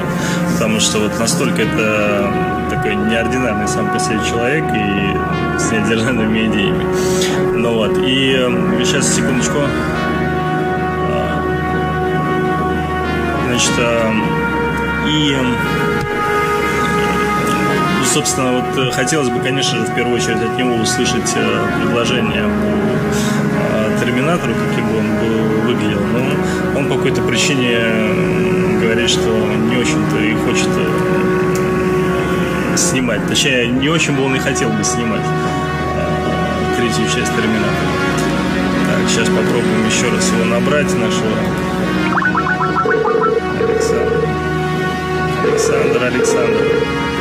Потому что вот настолько это такой неординарный сам по себе человек и с неординарными идеями. Ну вот, и э, сейчас, секундочку. Значит, и собственно, вот э, хотелось бы, конечно же, в первую очередь от него услышать э, предложение по Терминатору, каким бы он был, выглядел. Но он по какой-то причине говорит, что не очень-то и хочет э, снимать. Точнее, не очень бы он и хотел бы снимать третью часть Терминатора. Так, сейчас попробуем еще раз его набрать, нашего Александр, Александр.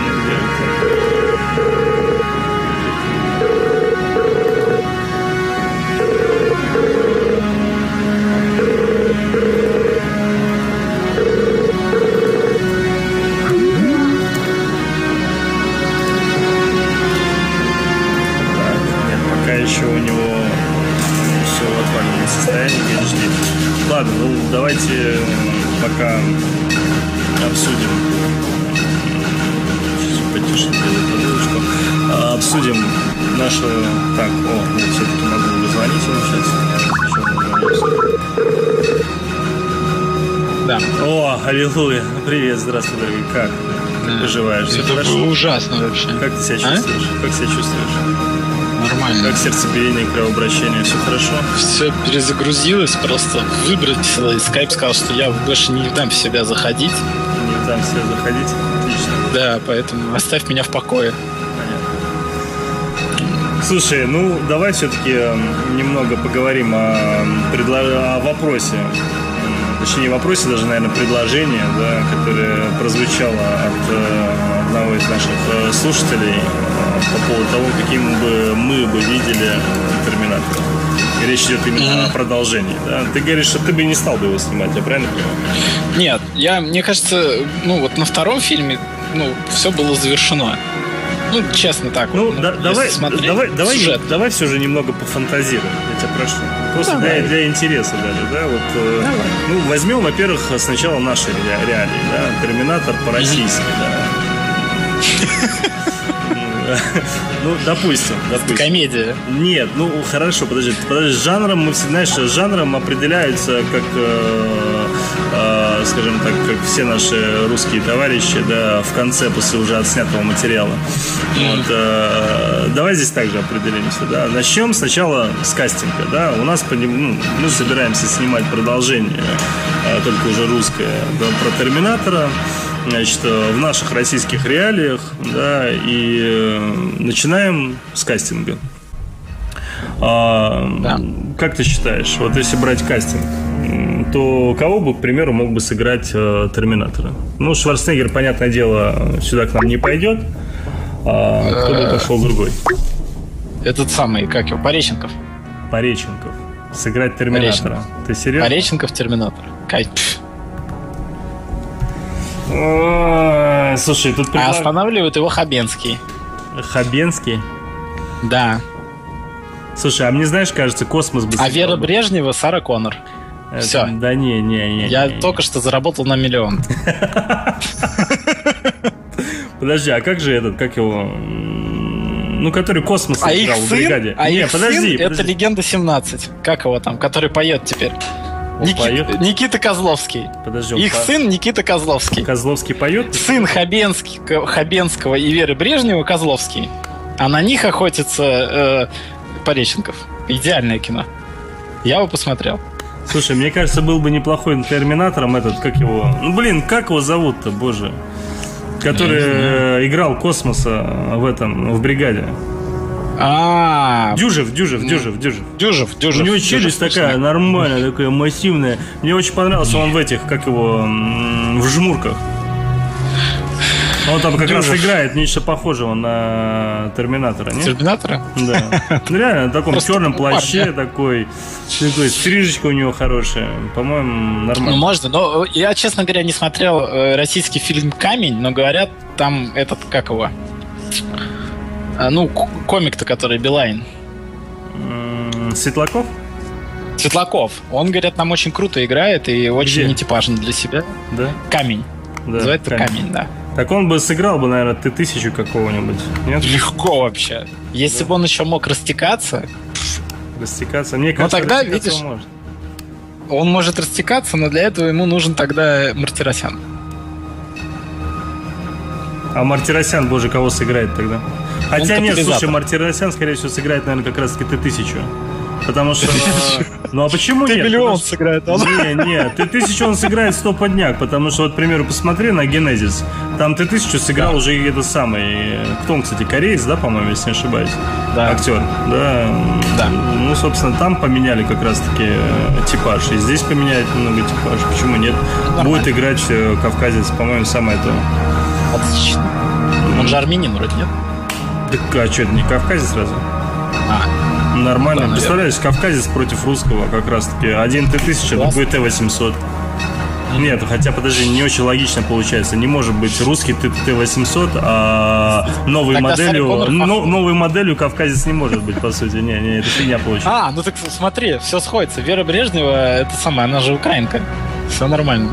Да. О, аллилуйя. Привет, здравствуй, дорогой. Как? Как поживаешь? Все это было ужасно вообще. Как ты себя а? чувствуешь? А? Как себя чувствуешь? Нормально. Как сердцебиение, кровообращение, все хорошо? Все перезагрузилось, просто выбросило, и скайп сказал, что я больше не дам в себя заходить. Не дам в себя заходить? Отлично. Да, поэтому оставь меня в покое. Слушай, ну давай все-таки эм, немного поговорим о, предло... о вопросе. Точнее, вопросе даже, наверное, предложение, да, которое прозвучало от э, одного из наших э, слушателей по поводу того, каким бы мы бы видели Терминатора. И речь идет именно mm-hmm. о продолжении. Да? Ты говоришь, что ты бы не стал бы его снимать, я правильно понимаю? Нет, я, мне кажется, ну вот на втором фильме ну, все было завершено. Ну, честно так. Ну, вот, да, давай, давай, давай, сюжет. давай все же немного пофантазируем, я тебя прошу. Просто для, для интереса даже, да, вот. Э. Ну, возьмем, во-первых, сначала наши реалии, да, Терминатор по-российски, да ну, допустим, допустим. Комедия. Нет, ну хорошо, подожди, подожди, жанром мы знаешь, жанром определяется как, э, э, скажем так, как все наши русские товарищи, да, в конце после уже отснятого материала. Вот, э, давай здесь также определимся, да. Начнем сначала с кастинга, да. У нас ну, мы собираемся снимать продолжение, э, только уже русское, да, про Терминатора значит, в наших российских реалиях, да, и э, начинаем с кастинга. А, да. Как ты считаешь, вот если брать кастинг, то кого бы, к примеру, мог бы сыграть э, Терминатора? Ну, Шварценеггер, понятное дело, сюда к нам не пойдет. А кто бы пошел другой? Этот самый, как его, Пореченков. Пореченков. Сыграть Терминатора. Пореченков. Ты серьезно? Пореченков Терминатор. Кайф. Слушай, тут... А останавливает его Хабенский. Хабенский? Да. Слушай, а мне, знаешь, кажется, космос бы... А Вера Брежнева, Сара Коннор. Все. Да не, не, не. Я только что заработал на миллион. Подожди, а как же этот, как его... Ну, который космос а играл в бригаде. А не, их подожди, сын это легенда 17. Как его там, который поет теперь? Никит, Никита Козловский. Подожди, Их по... сын Никита Козловский. Козловский поет? Сын Хабенский, Хабенского и Веры Брежнева Козловский. А на них охотится э, Пореченков. Идеальное кино. Я его посмотрел. Слушай, мне кажется, был бы неплохой терминатором этот, как его... Ну, блин, как его зовут-то, боже? Который э, играл Космоса в этом, в бригаде. А, Дюжев, Дюжев, Дюжев, Дюжев. Дюжев, Дюжев. У него челюсть такая нормальная, такая массивная. Мне очень понравился он в этих, как его, в жмурках. Он там как раз играет нечто похожего на Терминатора, нет? Терминатора? Да. Ну реально, в таком черном плаще такой, такой, стрижечка у него хорошая. По-моему, Ну, нормально. можно, но я, честно говоря, не смотрел э, российский фильм «Камень», но говорят, там этот, как его? А, ну, комик-то, который Билайн. Светлаков? Светлаков. Он, говорят, нам очень круто играет и очень Где? нетипажен для себя. Да. Камень. да. Называется камень. камень, да. Так он бы сыграл бы, наверное, ты тысячу какого-нибудь. Нет? Легко вообще. Если бы он еще мог растекаться, Растекаться. Мне кажется, тогда, растекаться видишь, он может. он может растекаться, но для этого ему нужен тогда Мартиросян. А Мартиросян, боже, кого сыграет тогда? Хотя нет, слушай, Мартиросян, скорее всего, сыграет, наверное, как раз-таки ты тысячу. Потому что... Ну а почему нет? Потому что- сыграет Не, не, ты тысячу он сыграет стоподняк, потому что, вот, к примеру, посмотри на Генезис. Там ты тысячу сыграл Да. уже это самый... Кто он, кстати, кореец, да, по-моему, если не ошибаюсь? Да. Актер, да. Да. Ну, собственно, там поменяли как раз-таки э, типаж. И здесь поменяют немного типаж. Почему нет? Нормально. Будет играть э, кавказец, по-моему, самое то. Отлично. Он же армянин вроде, нет? Так, а что, это не кавказец сразу? А, Нормально. Да. Представляешь, кавказец против русского как раз-таки. Один Т-1000, Класс. другой Т-800. Нет, хотя, подожди, не очень логично получается. Не может быть русский Т- Т-800, а новой Тогда моделью... Но- новой моделью кавказец не может быть, по сути. Не, не, это фигня получается. А, ну так смотри, все сходится. Вера Брежнева, это самая, она же украинка. Все нормально.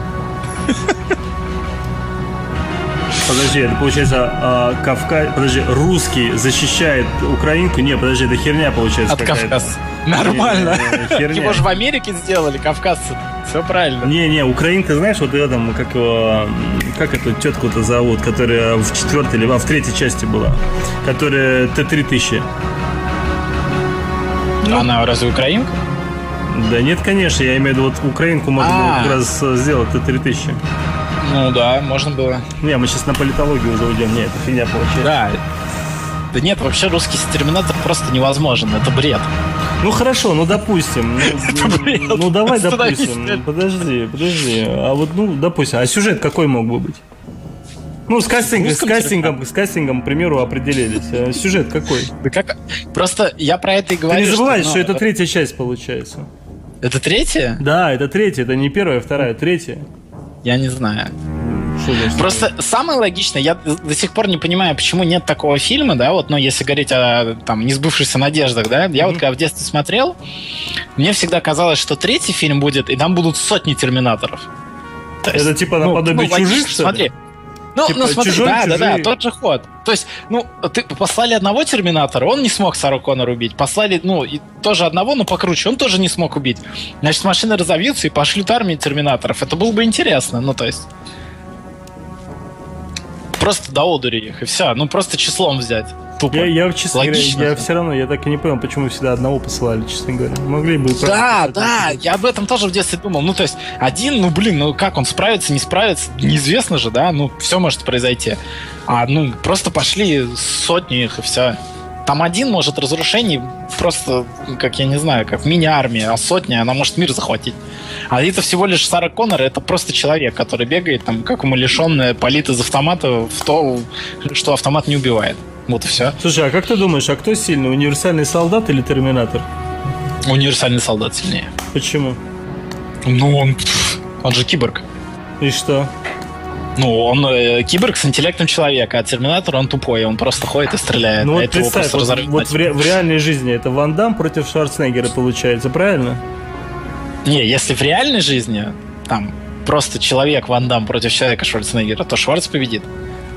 Подожди, это получается а, Кавказ... Подожди, русский защищает украинку? Не, подожди, это херня получается От. Кавказа. Нормально. Не, херня. Его же в Америке сделали, кавказцы. Все правильно. Не-не, украинка, знаешь, вот ее там, как его, как эту тетку-то зовут, которая в четвертой или а, в третьей части была, которая Т-3000. Она разве украинка? Да нет, конечно, я имею в виду, вот украинку можно было А. как раз э, сделать Т-3000. Ну да, можно было. Не, мы сейчас на политологию уже уйдем, не, это фигня получается. Да. Да нет, вообще русский терминатор просто невозможен. Это бред. Ну хорошо, ну допустим. Ну, ну, ну, давай допустим. блядь. Подожди, подожди. А вот, ну, допустим. А сюжет какой мог бы быть? Ну, с кастингом, с кастингом, с кастингом, к примеру, определились. А Сюжет какой? Да как? Просто я про это и Ты говорю. не забывай, ну, что это третья часть получается. Это третья? Да, это третья, это не первая, вторая, третья. Я не знаю. Просто самое логичное, я до сих пор не понимаю, почему нет такого фильма, да, вот, ну, если говорить о там несбывшихся надеждах, да, я вот когда в детстве смотрел, мне всегда казалось, что третий фильм будет, и там будут сотни терминаторов. То Это типа ну, наподобие ну, «Чужих», что ли? Ну, Типа ну смотри, «Чужой», да, да, да, «Чужие». тот же ход. То есть, ну, ты послали одного терминатора, он не смог Сару Коннор убить. Послали, ну, и тоже одного, но покруче, он тоже не смог убить. Значит, машины разовьются и пошлют армии терминаторов. Это было бы интересно, ну, то есть... Просто до одури их, и все. Ну, просто числом взять. Тупо. Я, я, честно говоря, Логично. я все равно, я так и не понял, почему всегда одного посылали, честно говоря. Могли бы... Да, да, я об этом тоже в детстве думал. Ну, то есть, один, ну, блин, ну как он справится, не справится, неизвестно же, да, ну, все может произойти. А, ну, просто пошли сотни их, и все. Там один может разрушений просто, как я не знаю, как мини-армия, а сотня, она может мир захватить. А это всего лишь Сара Коннор, это просто человек, который бегает, там, как умалишенный, палит из автомата в то, что автомат не убивает. Вот и все. Слушай, а как ты думаешь, а кто сильный, универсальный солдат или терминатор? Универсальный солдат сильнее. Почему? Ну, он, он же киборг. И что? Ну, он э, киборг с интеллектом человека, а Терминатор он тупой, он просто ходит и стреляет. Ну а вот представь, вот, вот в, ре- в реальной жизни это Ван Дам против Шварценеггера получается, правильно? Не, если в реальной жизни там просто человек Ван Дам против человека Шварценеггера, то Шварц победит.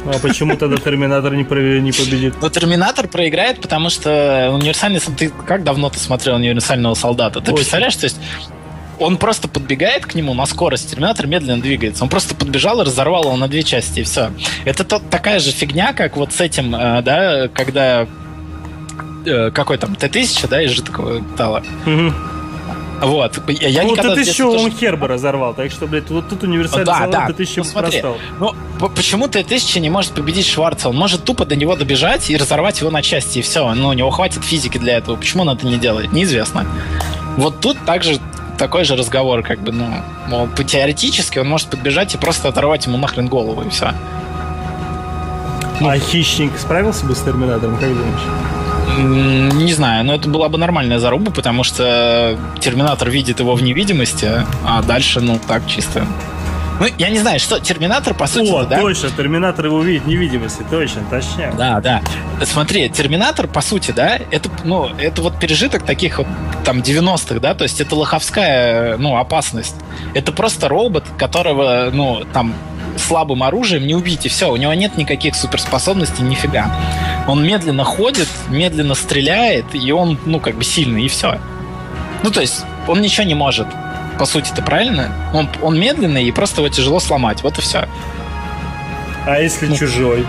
А почему тогда Терминатор не, про- не победит? Но Терминатор проиграет, потому что универсальный... Ты как давно ты смотрел универсального солдата? Ты Очень. представляешь, то есть он просто подбегает к нему на скорость, Терминатор медленно двигается. Он просто подбежал и разорвал его на две части, и все. Это тот, такая же фигня, как вот с этим, э, да, когда э, какой там Т-1000, да, из жидкого металла. Мгм. Вот. Я, ну, никогда ты еще тоже- он Херба разорвал, так что, блядь, вот тут универсальный Да, да. ты тысячу Ну, смотри, простал. Ну, почему Т-1000 не может победить Шварца? Он может тупо до него добежать и разорвать его на части, и все. Ну, у него хватит физики для этого. Почему он это не делает? Неизвестно. Вот тут также такой же разговор, как бы, ну, мол, теоретически он может подбежать и просто оторвать ему нахрен голову, и все. А хищник справился бы с Терминатором, как думаешь? Не знаю, но это была бы нормальная заруба, потому что Терминатор видит его в невидимости, а дальше, ну, так чисто. Ну, я не знаю, что Терминатор, по сути, О, да? точно, Терминатор его видит невидимости, точно, точняк. Да, да. Смотри, Терминатор, по сути, да, это, ну, это вот пережиток таких вот там 90-х, да, то есть это лоховская, ну, опасность. Это просто робот, которого, ну, там слабым оружием не убить, и все, у него нет никаких суперспособностей, нифига. Он медленно ходит, медленно стреляет, и он, ну, как бы сильный, и все. Ну, то есть, он ничего не может. По сути, это правильно? Он, он медленный, и просто его тяжело сломать. Вот и все. А если Ну, чужой?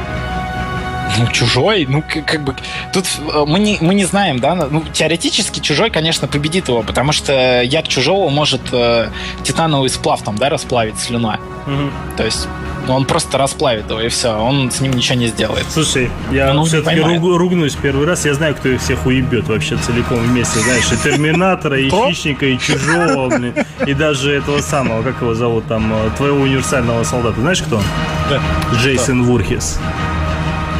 Ну, чужой, ну, к- как бы, тут э, мы не, мы не знаем, да, ну, теоретически чужой, конечно, победит его, потому что яд чужого может э, титановый сплав там, да, расплавить слюной. Мгм. То есть он просто расплавит его, и все, он с ним ничего не сделает. Слушай, я Ну, все-таки поймает. ругнусь первый раз. Я знаю, кто их всех уебет вообще целиком вместе. Знаешь, и Терминатора, и? Хищника, и Чужого, блин. И даже этого самого, как его зовут там, э, твоего универсального солдата. Знаешь кто? Да. Джейсон Вурхис.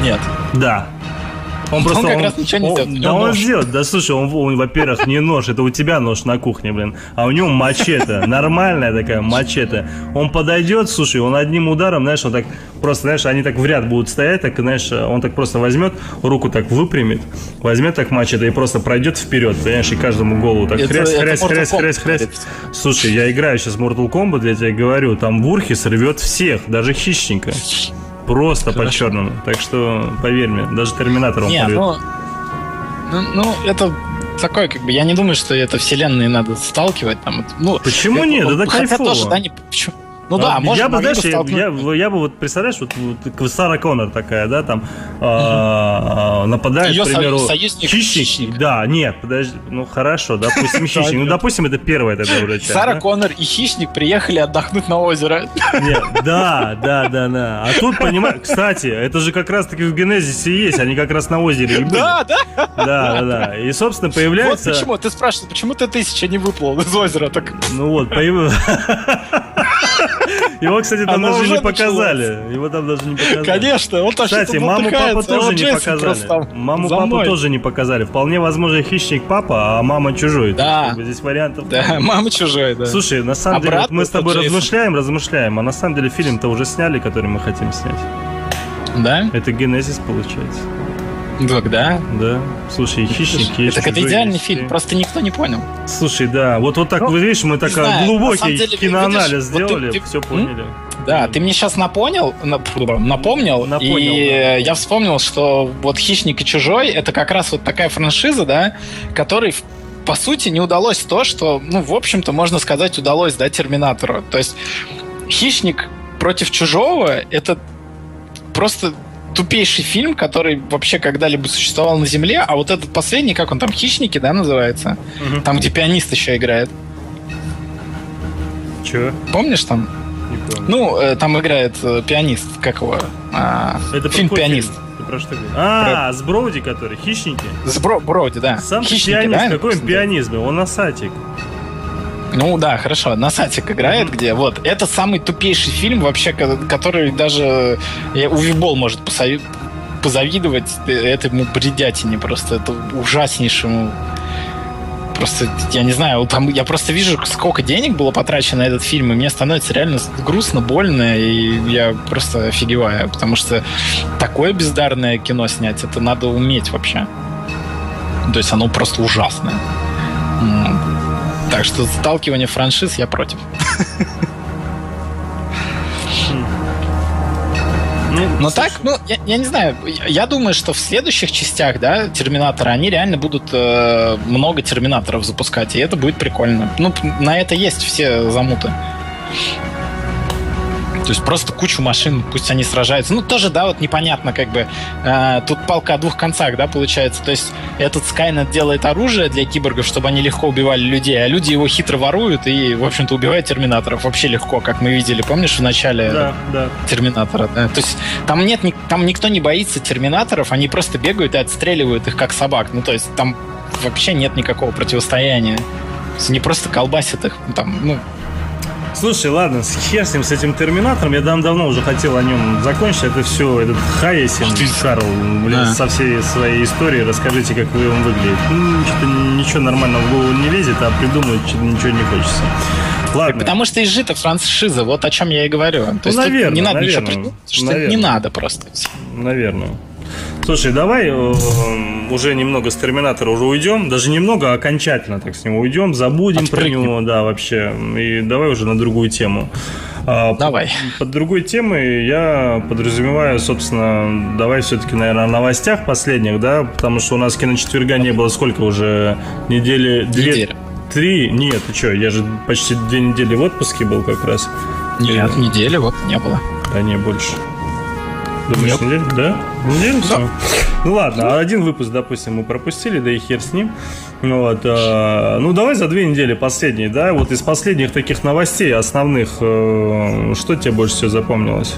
Нет. Да. Он Он просто... как раз ничего не он- Да он нож. сделает. Да слушай, он, он, во-первых, не нож, это у тебя нож на кухне, блин. А у него мачете. Нормальная такая мачете. Он подойдет, слушай, он одним ударом, знаешь, он так просто, знаешь, они так в ряд будут стоять, так, знаешь, он так просто возьмет, руку так выпрямит, возьмет так мачете и просто пройдет вперед, понимаешь, и каждому голову так хрясь, хрясь, хрясь, хрясь, хрясь. Слушай, я играю сейчас в Mortal Kombat, я тебе говорю, там Вурхис рвет всех, даже хищника. Просто по-черному. Так что, поверь мне, даже Терминатор он Не, порвет. ну, ну, ну, это такое, как бы, я не думаю, что это вселенные надо сталкивать. Там, ну, Почему нет? Это Хотя кайфово. тоже, да, не, почему? Ну да, А, может, я бы, знаешь, я, я, бы вот, представляешь, вот, вот Сара Коннор такая, да, там а, нападает, Её к примеру, со- союзник хищник. хищник. Да, нет, подожди, ну хорошо, допустим, хищник. Ну, допустим, это первая тогда уже. Сара? Коннор и Хищник приехали отдохнуть на озеро. Нет, да, да, да, да. А тут, понимаешь, кстати, это же как раз-таки в Генезисе есть, они как раз на озере. Да, да. Да, да, да. И, собственно, Вот появляется... почему. Ты спрашиваешь, почему ты тысяча не выплыл из озера? Так Ну вот, появ- Его, кстати, там даже не показали. Его там даже не показали. Конечно, он там Кстати, маму папу тоже не показали. Маму папу тоже не показали. Вполне возможно, хищник папа, а мама чужой. Да. Как бы Здесь вариантов. Да, мама чужой, да. Слушай, на самом деле, вот мы с тобой размышляем, размышляем, а на самом деле фильм-то уже сняли, который мы хотим снять. Да? Это Генезис получается. Так, да. Да. Слушай, и хищник есть. Так это идеальный есть. фильм, просто никто не понял. Слушай, да, вот вот так, Ну, видишь, мы так знаю, на глубокий деле, киноанализ видишь, вот ты- сделали, ты- все М? поняли. Да, ты мне сейчас напомнил, нап- напомнил, Напомнил, и да. я вспомнил, что вот «Хищник и чужой» — это как раз вот такая франшиза, да, которой по сути не удалось то, что, ну, в общем-то, можно сказать, удалось, да, Терминатору. То есть «Хищник против чужого» — это просто тупейший фильм, который вообще когда-либо существовал на Земле, а вот этот последний, как он там, «Хищники», да, называется? Мгм. Там, где пианист еще играет. Че? Помнишь там? Не помню. Ну, э, там играет э, пианист, как его? А, Это фильм «Пианист». фильм? Ты про что говоришь? А, с Броуди, который, хищники. С Бро- Броуди, да. Сам Хищники, пианист, да? какой он пианист был? Он носатик. Ну да, хорошо. Насатик играет, где вот. Это самый тупейший фильм вообще, ко- который даже Увибол может позавидовать этому бредятине просто. Это ужаснейшему Просто, я не знаю, там я просто вижу, сколько денег было потрачено на этот фильм, и мне становится реально грустно, больно, и я просто офигеваю, потому что такое бездарное кино снять, это надо уметь вообще. То есть оно просто ужасное. Так что сталкивание франшиз я против. Ну, Но так, ну, я, я не знаю, я, думаю, что в следующих частях, да, Терминатора, они реально будут э, много Терминаторов запускать, и это будет прикольно. Ну, на это есть все замуты. То есть просто кучу машин, пусть они сражаются. Ну, тоже, да, вот непонятно, как бы. Э, тут палка о двух концах, да, получается. То есть этот Skynet делает оружие для киборгов, чтобы они легко убивали людей, а люди его хитро воруют и, в общем-то, убивают терминаторов вообще легко, как мы видели, помнишь, в начале Да, да. терминатора, да? То есть там нет, там никто не боится терминаторов, они просто бегают и отстреливают их как собак. Ну, то есть там вообще нет никакого противостояния. То есть они просто колбасят их, ну, там, ну, Слушай, ладно, с хер с ним, с этим Терминатором. Я дав- давно уже хотел о нем закончить. Это все, этот Хайесин, Карл, блин, Да. со всей своей историей. Расскажите, как вы он выглядит. Ну, что-то ничего нормального в голову не лезет, а придумать что-то ничего не хочется. Ладно. Потому что изжита франшиза, вот о чем я и говорю. То есть тут наверно, не надо ничего наверно, придумать, что наверно. не надо просто. Наверное. Слушай, давай э, уже немного с Терминатора уже уйдем. Даже немного, а окончательно так с него уйдем. Забудем про Отпрыгнем. него, да, вообще. И давай уже на другую тему. А, Давай. Под другой темой я подразумеваю, собственно, давай все-таки, наверное, о новостях последних, да, потому что у нас киночетверга не было сколько уже недели? Две, Неделя. Три? Нет, ты что, я же почти две недели в отпуске был как раз. Нет, недели вот не было. Да не, больше. Думаешь, Нет. неделю? Да? Неделю всё? Ну ладно, а один выпуск, допустим, мы пропустили, да и хер с ним. Ну Вот, а, ну давай за две недели последние, да, вот из последних таких новостей основных, э, что тебе больше всего запомнилось?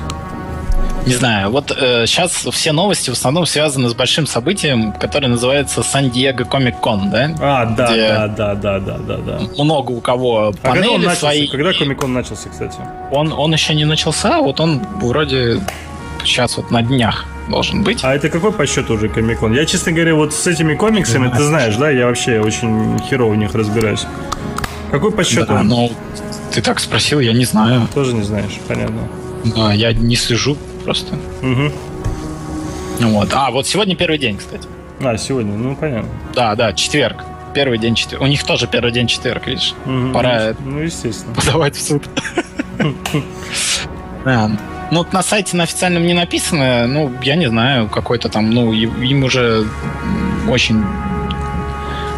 Не знаю, вот сейчас все новости в основном связаны с большим событием, которое называется Сан-Диего Комик-Кон, да? А, да, Где- да, да, да, да, да, да. Много у кого А когда он панели начался? свои. Когда Комикон начался, кстати? Он, он еще не начался, вот он вроде сейчас вот на днях должен быть. А это какой по счету уже Комикон? Я, честно говоря, вот с этими комиксами, ты знаешь, да, я вообще очень херово в них разбираюсь. Какой по счету? Да, ну, ты так спросил, я не знаю. Тоже не знаешь, понятно. Да, я не слежу просто. Угу. Вот. А, вот сегодня первый день, кстати. А, сегодня, ну понятно. Да, да, четверг. Первый день четверг. У них тоже первый день четверг, видишь? Мгм. Пора Ну, естественно. подавать в суд. Ну, вот на сайте на официальном не написано, ну, я не знаю, какой-то там, ну, им уже очень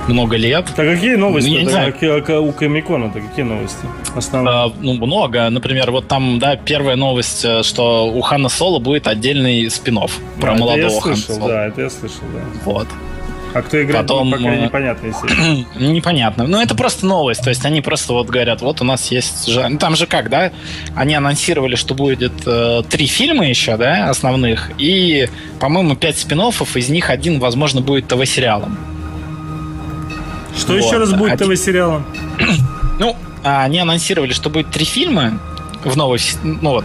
много лет. Так какие новости Ну, так, знаю. а ка- у Комикона-то? Какие новости? Основные. А, ну, много. Например, вот там, да, первая новость, э, что у Хана Соло будет отдельный спин про это молодого Хана Соло. да, это я слышал, да. Вот. А кто играет, Потом, пока непонятно, естественно. Непонятно. Ну, это просто новость. То есть они просто вот говорят, вот у нас есть... ну, Там же как, да? Они анонсировали, что будет э, три фильма еще, да, основных. И, по-моему, пять спин из них один, возможно, будет ТВ-сериалом. Что вот. еще раз будет Один- ТВ-сериалом? Ну, а они анонсировали, что будет три фильма в новой... Ну, вот,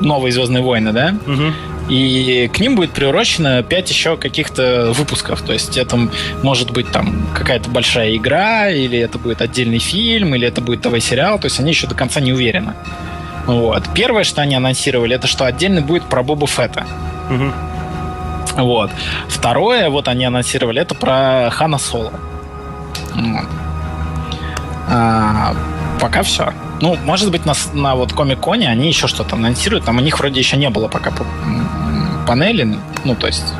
новые Звездные войны, да? Мгм. И к ним будет приурочено 5 еще каких-то выпусков. То есть это может быть там какая-то большая игра, или это будет отдельный фильм, или это будет ТВ-сериал. То есть они еще до конца не уверены. Вот. Первое, что они анонсировали, это что отдельно будет про Боба Фетта. Мгм. Вот. Второе, вот они анонсировали, это про Хана Соло. Вот. А, пока все. Ну, может быть, на, на вот Комик-Коне они еще что-то анонсируют. Там у них вроде еще не было пока панели. Ну, то есть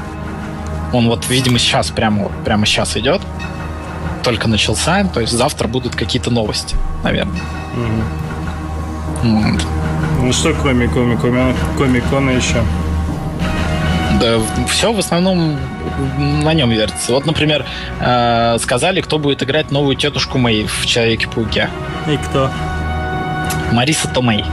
он вот, видимо, сейчас прямо, прямо сейчас идет. Только начался. То есть завтра будут какие-то новости, наверное. Мгм. Вот. Ну что, кроме Комикона, Комикона еще? Да, все в основном на нем вертится. Вот, например, э, сказали, кто будет играть новую тетушку Мэй в Человеке-пауке. И кто? Мариса Томей.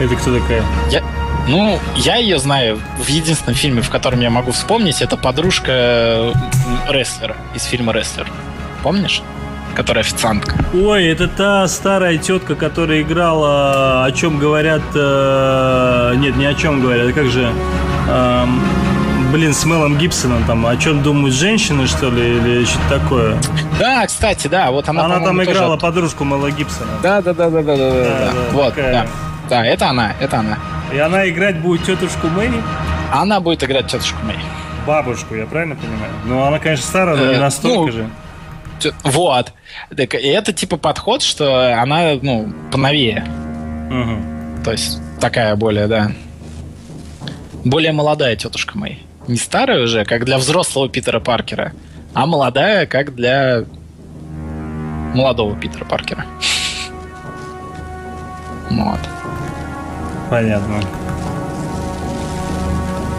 Это кто такая? Я, ну, я ее знаю в единственном фильме, в котором я могу вспомнить, это подружка м, рестлера из фильма «Рестлер». Помнишь? Которая официантка. Ой, это та старая тетка, которая играла «О чем говорят...» э, Нет, не о чем говорят, а как же... эм, Блин, с Мелом Гибсоном там, о чем думают женщины, что ли, или что-то такое. Да, кстати, да, вот она, Она, там тоже играла от- подружку Мела Гибсона. Да, да, да, да, да, да, да, Да, Вот, такая. да. Да, это она, это она. И она играть будет тетушку Мэри, Она будет играть тетушку Мэй. бабушку, я правильно понимаю? Ну, она, конечно, старая, но не Э, настолько ну, же. Вот. Так, и это типа подход, что она, ну, поновее. Мгм. То есть такая более, да. Более молодая тетушка Мэй. Не старая уже, как для взрослого Питера Паркера, а молодая, как для молодого Питера Паркера. Вот. Понятно.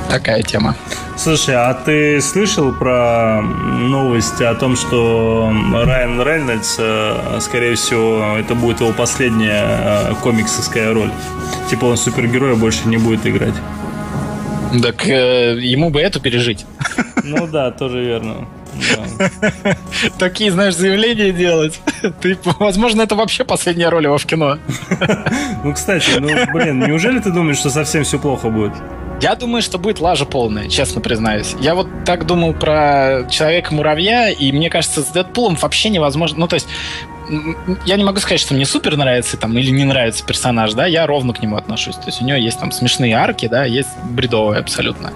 Такая тема. Слушай, а ты слышал про новости о том, что Райан Рейнольдс, э, скорее всего, это будет его последняя э, комиксовская роль? Типа он супергероя больше не будет играть. Так э, ему бы эту пережить. Ну да, тоже верно. Да. Такие, знаешь, заявления делать. Ты, возможно, это вообще последняя роль его в кино. Ну, кстати, ну, блин, неужели ты думаешь, что совсем все плохо будет? Я думаю, что будет лажа полная, честно признаюсь. Я вот так думал про Человека-муравья, и мне кажется, с Дэдпулом вообще невозможно... Ну, то есть, я не могу сказать, что мне супер нравится там или не нравится персонаж, да, я ровно к нему отношусь. То есть у него есть там смешные арки, да, есть бредовые абсолютно.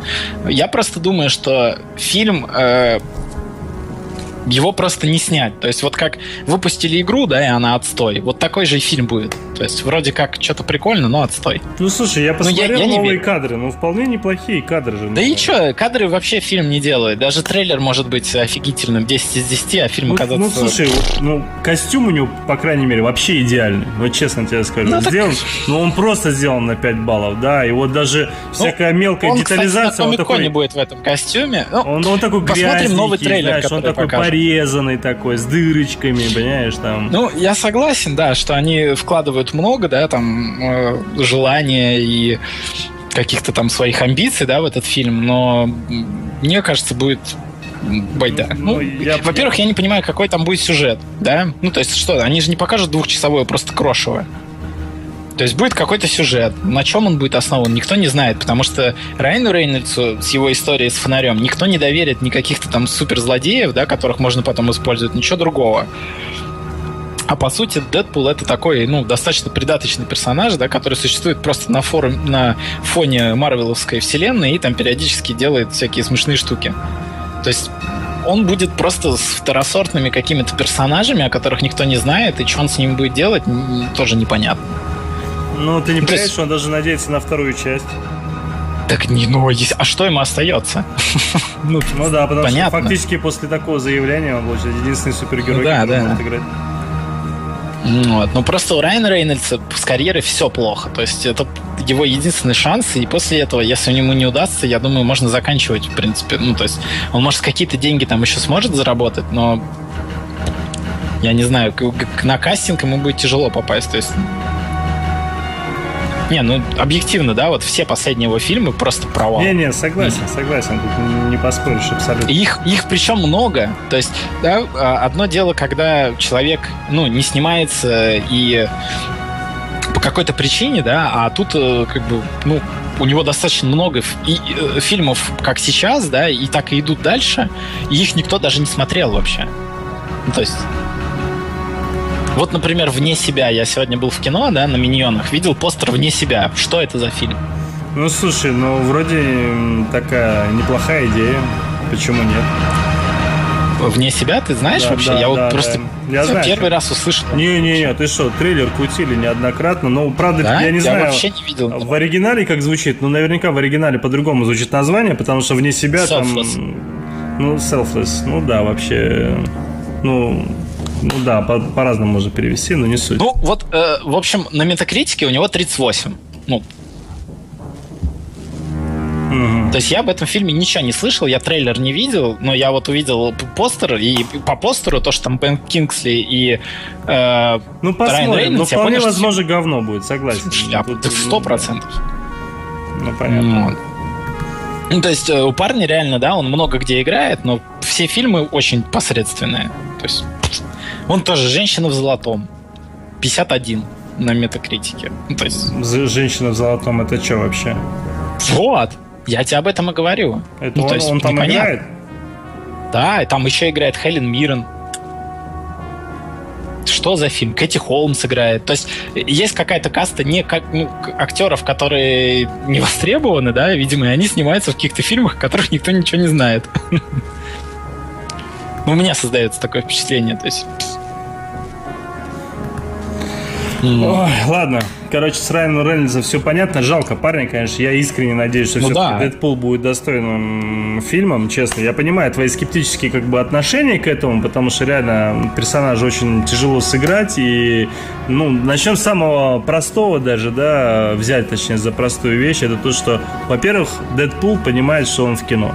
Я просто думаю, что фильм э, его просто не снять. То есть вот как выпустили игру, да, и она отстой. Вот такой же и фильм будет. То есть вроде как что-то прикольно, но отстой. Ну слушай, я посмотрел я, я новые не... кадры, ну вполне неплохие кадры же. Да и что, кадры вообще фильм не делают. Даже трейлер может быть офигительным 10 из 10, а фильм ну, оказаться... Ну слушай, ну костюм у него, по крайней мере, вообще идеальный. Вот честно тебе скажу. Ну, сделан, так... ну он просто сделан на 5 баллов, да, и вот даже ну, всякая мелкая он, детализация... Кстати, на он такой... не будет в этом костюме. Ну, он, он такой Посмотрим новый трейлер, знаешь, он такой покажет. порезанный такой, с дырочками, понимаешь, там. Ну, я согласен, да, что они вкладывают много, да, там, э, желания и каких-то там своих амбиций, да, в этот фильм, но мне кажется, будет байда. Ну, ну я... во-первых, я не понимаю, какой там будет сюжет, да? Ну, то есть что, они же не покажут двухчасовое просто крошево. То есть будет какой-то сюжет. На чем он будет основан, никто не знает, потому что Райану Рейнольдсу с его историей с фонарем никто не доверит никаких-то там суперзлодеев, да, которых можно потом использовать, ничего другого. А по сути, Дэдпул это такой, ну, достаточно придаточный персонаж, да, который существует просто на, форум, на фоне Марвеловской вселенной и там периодически делает всякие смешные штуки. То есть он будет просто с второсортными какими-то персонажами, о которых никто не знает, и что он с ними будет делать, тоже непонятно. Ну, ты не понимаешь, что он даже надеется на вторую часть. Так не, ну, а что ему остается? ну, ну да, потому понятно. что фактически после такого заявления он будет единственный супергерой, да, который да. может играть. Вот. Ну просто у Райана Рейнольдса с карьерой все плохо. То есть это его единственный шанс, и после этого, если ему не удастся, я думаю, можно заканчивать, в принципе. Ну, то есть он, может, какие-то деньги там еще сможет заработать, но я не знаю, на кастинг ему будет тяжело попасть. То есть не, ну объективно, да, вот все последние его фильмы просто провал. Не-не, согласен, согласен, тут не поспоришь абсолютно. Их, их причем много. То есть, да, а, одно дело, когда человек, ну, не снимается и по какой-то причине, да, а тут э, как бы, ну, у него достаточно много и, и, э, фильмов, как сейчас, да, и так и идут дальше, и их никто даже не смотрел вообще. Ну, то есть вот, например, «Вне себя». Я сегодня был в кино, да, на «Миньонах». Видел постер «Вне себя». Что это за фильм? Ну, слушай, ну, вроде такая неплохая идея. Почему нет? Вне себя, ты знаешь да, вообще? Да, я да, вот просто да. я знаю, первый что... раз услышал. Не-не-не, ты что, трейлер крутили неоднократно, но правда, да? я не я знаю. вообще не видел. В оригинале как звучит? Ну, наверняка в оригинале по-другому звучит название, потому что вне себя selfless. там... Ну, selfless. Ну да, вообще... Ну, ну да, по- по-разному можно перевести, но не суть. Ну, вот, э, в общем, на метакритике у него 38. Ну. То есть я об этом фильме ничего не слышал, я трейлер не видел, но я вот увидел постер, и по постеру то, что там Бен Кингсли и э, Ну, посмотрим, Рейнольдс, но вполне понял, возможно, что... говно будет, согласен. Шляпа, Тут, сто процентов. Ну, понятно. Вот. Ну, то есть э, у парня реально, да, он много где играет, но все фильмы очень посредственные. То есть он тоже женщина в золотом. 51 на метакритике. Ну, то есть... Женщина в золотом это что вообще? Вот! Я тебе об этом и говорю. Это ну, он, то есть, он там непонятно. играет? Да, и там еще играет Хелен Миррен. Что за фильм? Кэти Холмс играет. То есть есть какая-то каста не как ну, актеров, которые не востребованы, да, видимо, и они снимаются в каких-то фильмах, о которых никто ничего не знает. У меня создается такое впечатление. То есть Ой, ладно. Короче, с Райаном Рейнольдсом все понятно. Жалко парня, конечно. Я искренне надеюсь, что Ну все-таки да. Дэдпул будет достойным фильмом, честно. Я понимаю твои скептические как бы отношения к этому, потому что реально персонажа очень тяжело сыграть. И, ну, начнем с самого простого даже, да, взять, точнее, за простую вещь. Это то, что, во-первых, Дэдпул понимает, что он в кино.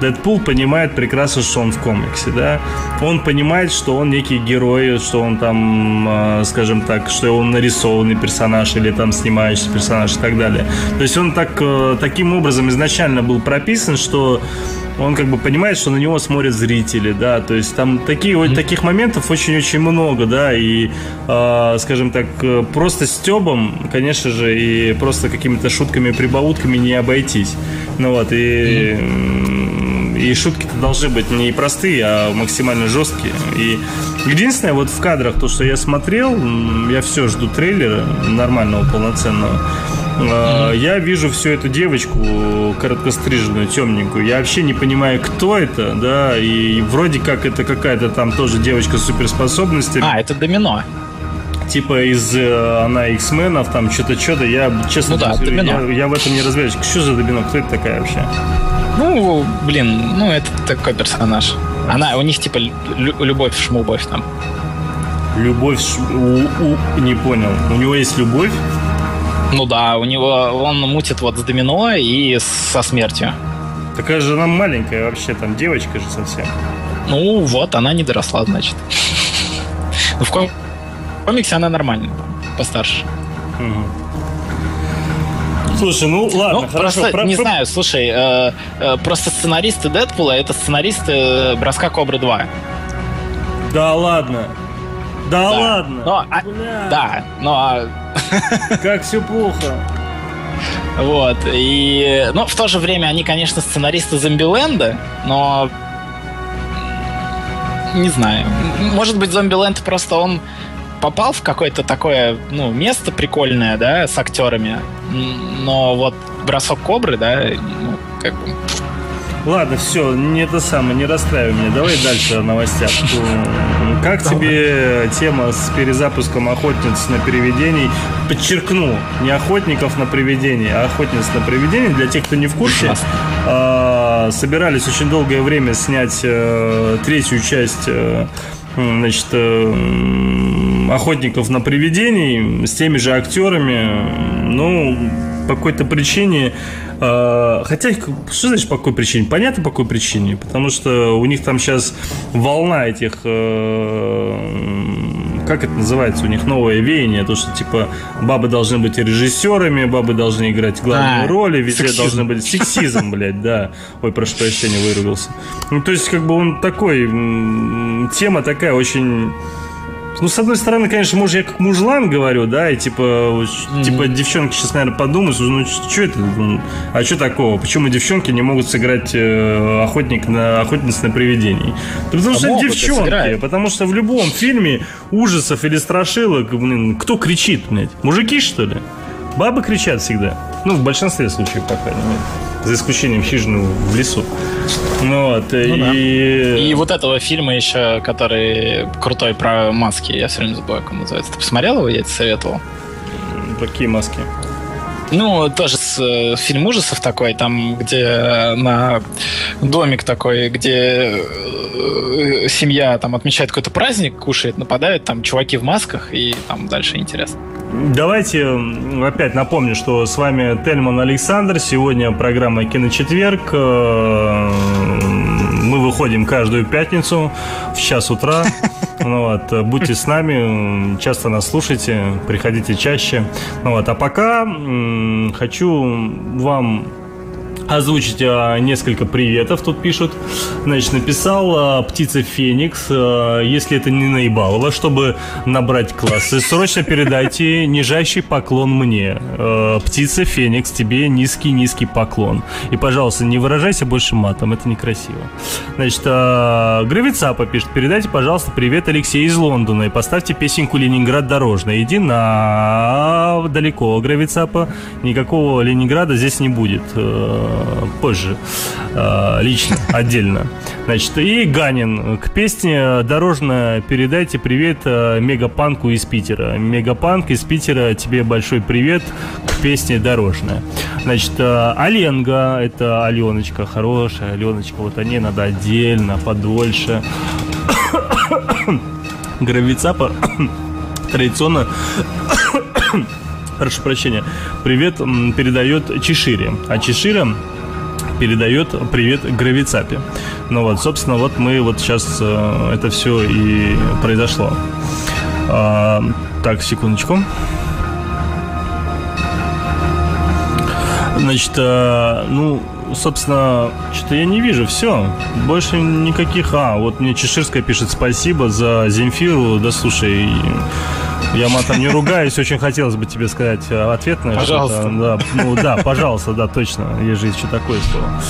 Дэдпул понимает прекрасно, что он в комиксе, да. Он понимает, что он некий герой, что он там, э, скажем так, что он нарисованный персонаж или там снимающийся персонаж и так далее. То есть он так, э, таким образом изначально был прописан, что он как бы понимает, что на него смотрят зрители, да, то есть там такие, вот таких моментов очень-очень много, да, и, э, скажем так, э, просто стебом, конечно же, и просто какими-то шутками, прибаутками не обойтись. Ну вот, и, м, и шутки-то должны быть не простые, а максимально жесткие. И единственное, вот в кадрах, то, что я смотрел, я все жду трейлера нормального, полноценного. Э, Я вижу всю эту девочку короткостриженную, темненькую. Я вообще не понимаю, кто это, да, и вроде как это какая-то там тоже девочка с суперспособностями. А, это домино. Типа из э, она X-менов, там что-то, что-то. Я честно Ну да, говорю, я, я в этом не разбираюсь. Что за домино? Кто это такая вообще? Ну, блин, ну это такой персонаж. Она, у них типа лю- любовь, шмубовь там. Любовь у, у- не понял. У него есть любовь? Ну да, у него он мутит вот с домино и со смертью. Такая же она маленькая вообще, там девочка же совсем. Ну вот, она не доросла, значит. Ну, в ком- комиксе она нормальная, постарше. Слушай, ну ладно, ну, хорошо. просто, Про- не про- знаю, слушай, э, э, просто сценаристы Дэдпула это сценаристы э, Броска Кобры 2. Да ладно. Да, Да. ладно. Но, а- Бля, да, но Как все плохо. Вот. И, ну, в то же время они, конечно, сценаристы Зомбиленда, но не знаю. Может быть, Зомбиленд просто он попал в какое-то такое, ну, место прикольное, да, с актерами. Но вот бросок кобры, да, ну, как бы. Ладно, все, не это самое, не расстраивай меня. Давай дальше о новостях. Как тебе тема с перезапуском охотниц на привидений? Подчеркну, не охотников на привидений, а охотниц на привидений. Для тех, кто не в курсе, а, собирались очень долгое время снять э, третью часть э, значит, э, охотников на привидений с теми же актерами. Ну, по какой-то причине. э, хотя, что значит по какой причине? Понятно, по какой причине. Потому что у них там сейчас волна этих. э, как это называется? У них новое веяние. То, что типа бабы должны быть режиссерами, бабы должны играть главные А, роли, везде сексизм. должны быть сексизм, блядь, да. Ой, прошу прощения, выругался. Ну, то есть, как бы он такой, тема такая очень... Ну, с одной стороны, конечно, может, я как мужлан говорю, да, и типа, вот, типа девчонки сейчас, наверное, подумают, ну, что это, ну, а что такого? Почему девчонки не могут сыграть э, охотник на охотниц на привидений? Да потому А что девчонки, сыграют. потому что в любом фильме ужасов или страшилок, блин, кто кричит, блядь? Мужики, что ли? Бабы кричат всегда. Ну, в большинстве случаев, по крайней мере. За исключением хижины в лесу. Ну вот, да. и... И вот этого фильма еще, который крутой про маски, я все время забываю, как он называется. Ты посмотрел его? Я тебе советовал. Какие маски? Ну, тоже с, э, фильм ужасов такой, там, где э, на домик такой, где э, семья там отмечает какой-то праздник, кушает, нападают, там чуваки в масках, и там дальше интересно. Давайте опять напомню, что с вами Тельман Александр. Сегодня программа «Киночетверг». Мы выходим каждую пятницу в час утра. Ну вот, будьте с нами, часто нас слушайте, приходите чаще. Ну вот, а пока м, хочу вам озвучить а, несколько приветов, тут пишут. Значит, написал а, птица Феникс, а, если это не наебалово, чтобы набрать классы, срочно передайте нижайший поклон мне. А, птица Феникс, тебе низкий-низкий поклон. И, пожалуйста, не выражайся больше матом, это некрасиво. Значит, а, Гравицапа пишет, передайте, пожалуйста, привет Алексею из Лондона и поставьте песенку «Ленинград дорожная». Иди на далеко, Гравицапа. Никакого Ленинграда здесь не будет. Позже, э, лично, отдельно. Значит, и Ганин к песне «Дорожно передайте привет э, Мегапанку из Питера». Мегапанк из Питера, тебе большой привет к песне «Дорожная». Значит, э, Оленга, это Аленочка, хорошая Аленочка, вот о ней надо отдельно, подольше. Гравицапа традиционно прошу прощения, привет передает Чешире. А Чешира передает привет Гравицапе. Ну вот, собственно, вот мы вот сейчас э, это все и произошло. А, так, секундочку. Значит, а, ну, собственно, что-то я не вижу. Все. Больше никаких. А, вот мне Чеширская пишет спасибо за Земфиру. Да слушай, я матом не ругаюсь, очень хотелось бы тебе сказать э, ответное. Пожалуйста. Да, ну да, пожалуйста, да, точно. Есть же еще такое слово.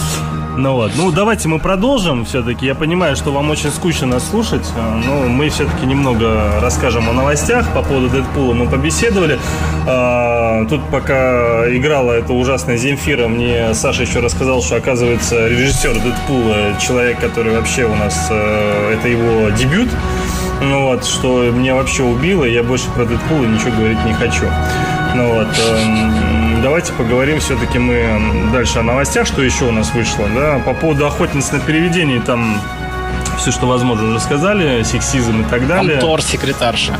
Ну вот, ну давайте мы продолжим все-таки. Я понимаю, что вам очень скучно нас слушать, э, но мы все-таки немного расскажем о новостях. По поводу Дэдпула мы побеседовали. А, тут пока играла эта ужасная Земфира, мне Саша еще рассказал, что оказывается режиссер Дэдпула, человек, который вообще у нас, э, это его дебют. Ну вот, что меня вообще убило, я больше про Дэдпула ничего говорить не хочу. Ну вот, эм, давайте поговорим все-таки мы дальше о новостях, что еще у нас вышло, да, по поводу охотницы на переведении, там все, что возможно, уже сказали, сексизм и так далее. Тор секретарша.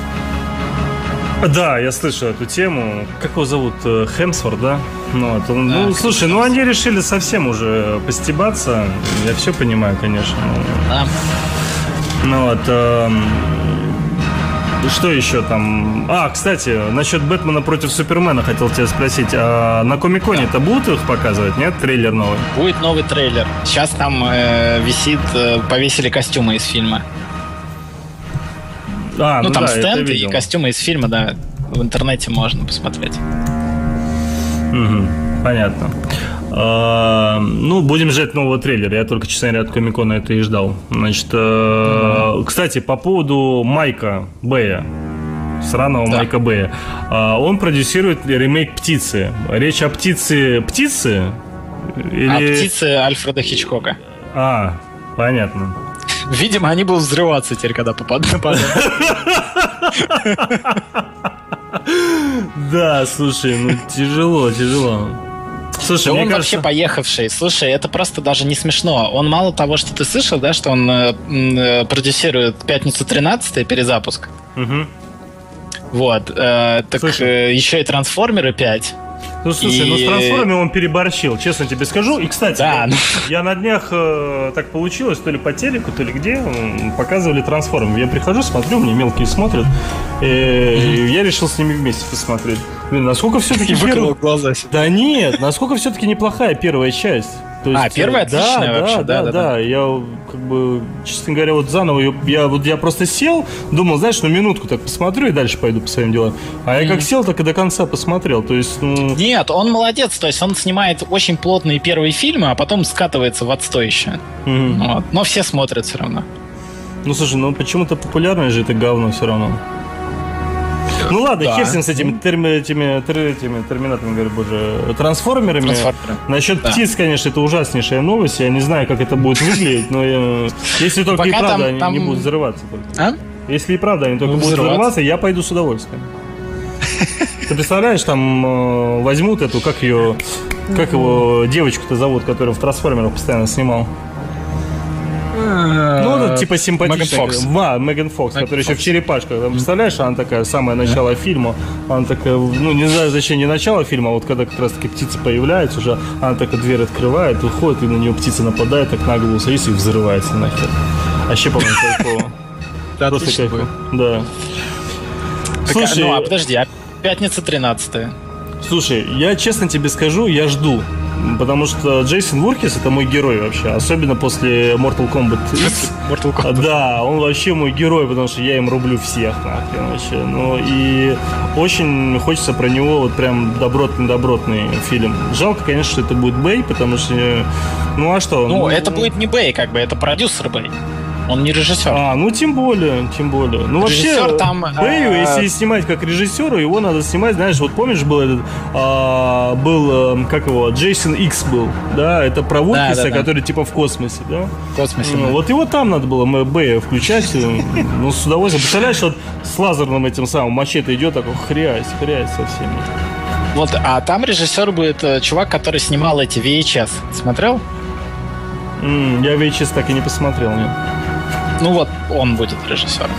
Да, я слышу эту тему. Как его зовут? Э, Хемсворт, да? Ну, вот, он, Да, ну слушай, ну они решили совсем уже постебаться. Я все понимаю, конечно. Да. Ну вот. эм, что еще там? А, кстати, насчет Бэтмена против Супермена хотел тебя спросить. А на Комиконе это будут их показывать, нет? Трейлер новый? Будет новый трейлер. Сейчас там э, висит, э, повесили костюмы из фильма. А, Ну, там да, стенд и костюмы из фильма, да. В интернете можно посмотреть. Мгм, понятно. А, ну, будем ждать нового трейлера. Я только, честно говоря, от Комикона это и ждал. Значит, э, кстати, по поводу Майка Бэя, сраного Да. Майка Бэя. А, он продюсирует ремейк «Птицы». Речь о птице «Птицы»? Или... А птицы Альфреда Хичкока. А, понятно. Видимо, они будут взрываться теперь, когда попадут. Да, слушай, ну тяжело, тяжело. Слушай, Да он кажется... вообще поехавший. Слушай, это просто даже не смешно. Он мало того, что ты слышал, да, что он э, э, продюсирует «Пятницу 13 перезапуск. Мгм. Вот. э, так Слушай. э, еще и «Трансформеры 5». Ну, слушай, ну с И- трансформами он переборщил, честно тебе скажу. И, кстати, Да, я, на днях э, так получилось, то ли по телеку, то ли где, показывали трансформы. Я прихожу, смотрю, мне мелкие смотрят. И я решил с ними вместе посмотреть. Блин, насколько все-таки глаза. Да нет, насколько все-таки неплохая первая часть. То А, первая э, да, отличная да, вообще, да, да, да, да, да. Я как бы, честно говоря, вот заново ее, я вот я просто сел, думал, знаешь, ну минутку так посмотрю и дальше пойду по своим делам. А я как сел, так и до конца посмотрел. То есть, ну, Нет, он молодец, то есть он снимает очень плотные первые фильмы, а потом скатывается в отстой еще. мгм. Вот. Но все смотрят все равно. ну слушай, ну почему-то популярное же это говно все равно. Ну ладно, Да. хер с этими, терми- этими, тер- этими терминаторами, говорю, боже, трансформерами. Трансформеры. Насчет Да. птиц, конечно, это ужаснейшая новость. Я не знаю, как это будет выглядеть, но я- если только и Пока правда там- они там- не будут взрываться. только. А? Если и правда они только Ну, будут взрываться. взрываться, я пойду с удовольствием. Ты представляешь, там э, возьмут эту, как ее, как его девочку-то зовут, которую в трансформерах постоянно снимал. Ну, ну, типа симпатичная. Меган Фокс. Ва, Меган Фокс, Меган которая еще в черепашках. Там, представляешь, она такая, самое начало фильма. Она такая, ну, не знаю, зачем не начало фильма, а вот когда как раз таки птица появляется уже, она такая дверь открывает, выходит, и на нее птица нападает, так на голову садится и взрывается нахер. Вообще, по-моему, кайфово. Да, Просто кайфово. Да. Слушай, ну, а подожди, а пятница 13 Слушай, я честно тебе скажу, я жду. Потому что Джейсон Вуркис это мой герой вообще. Особенно после Mortal Kombat X. Mortal А, Да, он вообще мой герой, потому что я им рублю всех нахрен вообще. Ну и очень хочется про него вот прям добротный-добротный фильм. Жалко, конечно, что это будет Бэй, потому что... Ну а что? Ну, это будет не Бэй, как бы, это продюсер Бэй. Он не режиссер. А, ну тем более, тем более. Ну Режиссер вообще, там, Бэю, э, если снимать как режиссера, его надо снимать, знаешь, вот помнишь, был этот, а, был, э, как его, Джейсон Икс был, да, это про Вуркиса, да, да. который типа в космосе, да? В космосе. Ну, да. вот его там надо было Бэя включать, э, ну, с удовольствием. Представляешь, вот с лазерным этим самым мачете идет, такой хрясь, хрясь со всеми. Вот, а там режиссер будет э, чувак, который снимал эти VHS. Смотрел? М, я VHS так и не посмотрел, нет. Ну вот, он будет режиссером.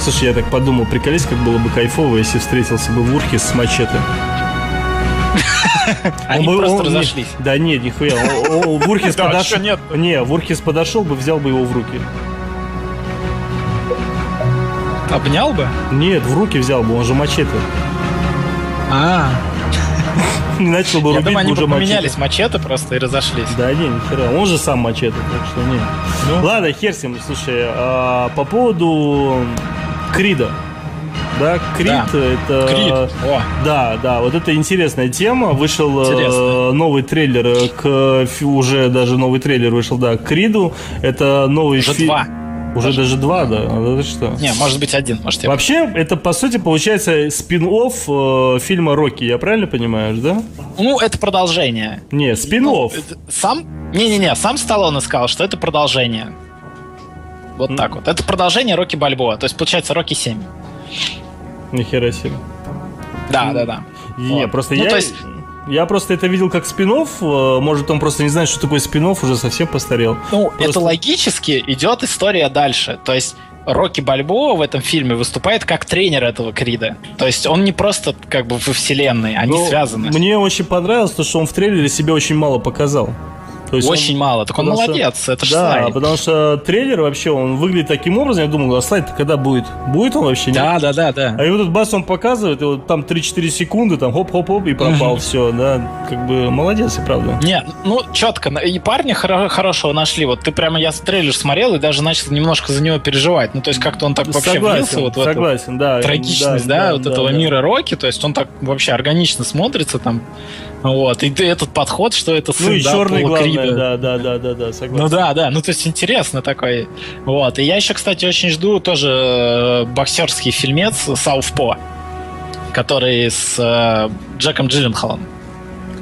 Слушай, я так подумал, приколись, как было бы кайфово, если встретился бы Вуркис с мачете. Они Он бы- просто он- разошлись. не- Да нет, нихуя. Вурхис подошел. нет? Не, Вурхис подошел бы, взял бы его в руки. Обнял бы? Нет, в руки взял бы, он же мачете. А, Не начал бы я рубить, думаю, они уже поменялись мачете. просто и разошлись. Да не, нихера. Он же сам мачете, так что не. Ну. Ладно, хер с ним. Слушай, а, по поводу Крида. Да, Крид Да. это... Крид. О, Да, да, вот это интересная тема. Вышел э, Интересно. новый трейлер к уже даже новый трейлер вышел, да, к Криду. Это новый уже фи- два. Уже даже два, да. Это что? Не, может быть один, может я... Вообще, это по сути получается спин-офф э, фильма Рокки, я правильно понимаешь, да? Ну, это продолжение. Не, спин-офф. Ну, Сам... Не-не-не, сам Сталлоне сказал, что это продолжение. Вот так вот. Это продолжение Рокки Бальбоа. То есть, получается, Рокки 7. Нихера себе. Да, да, да. Не, Вот. просто Ну, я... то есть- Я просто это видел как спин может он просто не знает, что такое спин уже совсем постарел. Ну, Просто- это логически идет история дальше. То есть Рокки Бальбоа в этом фильме выступает как тренер этого Крида. То есть он не просто как бы во вселенной, они Ну, связаны. Мне очень понравилось то, что он в трейлере себя очень мало показал. То есть Очень он- мало. Так он потому что- молодец, это ж Да, слайд. потому что трейлер вообще, он выглядит таким образом, я думал, а слайд когда будет? Будет он вообще? Нет? Да, да, да, да. А его тут бас он показывает, и вот там 3-4 секунды, там хоп-хоп-хоп, и пропал все, да. Как бы молодец, и правда. Не, ну четко. И парня хоро- хорошего нашли. Вот ты прямо я трейлер смотрел и даже начал немножко за него переживать. Ну, то есть как-то он так вообще влился вот в эту согласен, да. трагичность, да, вот этого мира Рокки. То есть он так вообще органично смотрится там. Вот. И ты этот подход, что это сын, Ну и да, черный главное, Крида. да, да, да, да, да, согласен. Ну да, да, ну то есть интересно такой. Вот. И я еще, кстати, очень жду тоже э, боксерский фильмец Сауфпо, который с э, Джеком Джилленхолом,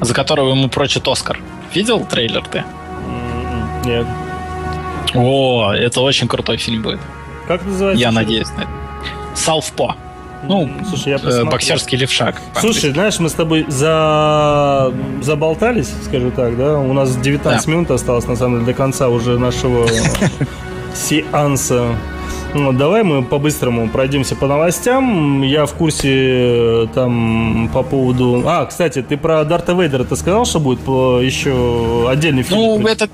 за которого ему прочит Оскар. Видел трейлер ты? М-м, Нет. О, это очень крутой фильм будет. Как называется? Я надеюсь на это. Сауфпо. Ну, слушай, я э, посмотрю. боксерский левшак. Слушай, знаешь, мы с тобой за... заболтались, скажу так, да? У нас 19 Да. минут осталось, на самом деле, до конца уже нашего сеанса. Ну, давай мы по-быстрому пройдемся по новостям. Я в курсе э, там по поводу... А, кстати, ты про Дарта Вейдера ты сказал, что будет по- еще отдельный фильм? Ну, это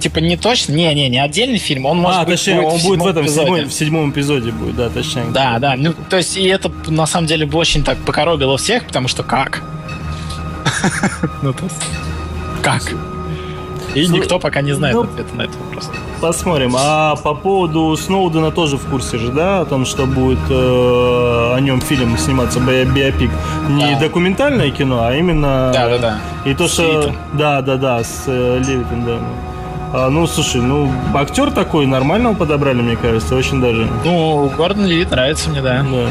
типа не точно. Не-не, не отдельный фильм. Он может а, быть точнее, он будет в этом, эпизоде. седьмом, в седьмом эпизоде будет, да, точнее. Да, да. Ну, то есть, и это на самом деле бы очень так покоробило всех, потому что как? Ну, то есть, как? И Слу- никто пока не знает ну, ответа на этот вопрос. Посмотрим. А по поводу Сноудена тоже в курсе же, да? О том, что будет э, о нем фильм сниматься, би- биопик. Не Да. документальное кино, а именно... Да, да, да. И то, что... Левитом. Да, да, да, с э, Левитом, да. А, ну, слушай, ну, актер такой, нормально его подобрали, мне кажется, очень даже. Ну, Гордон Левит нравится мне, да. Да.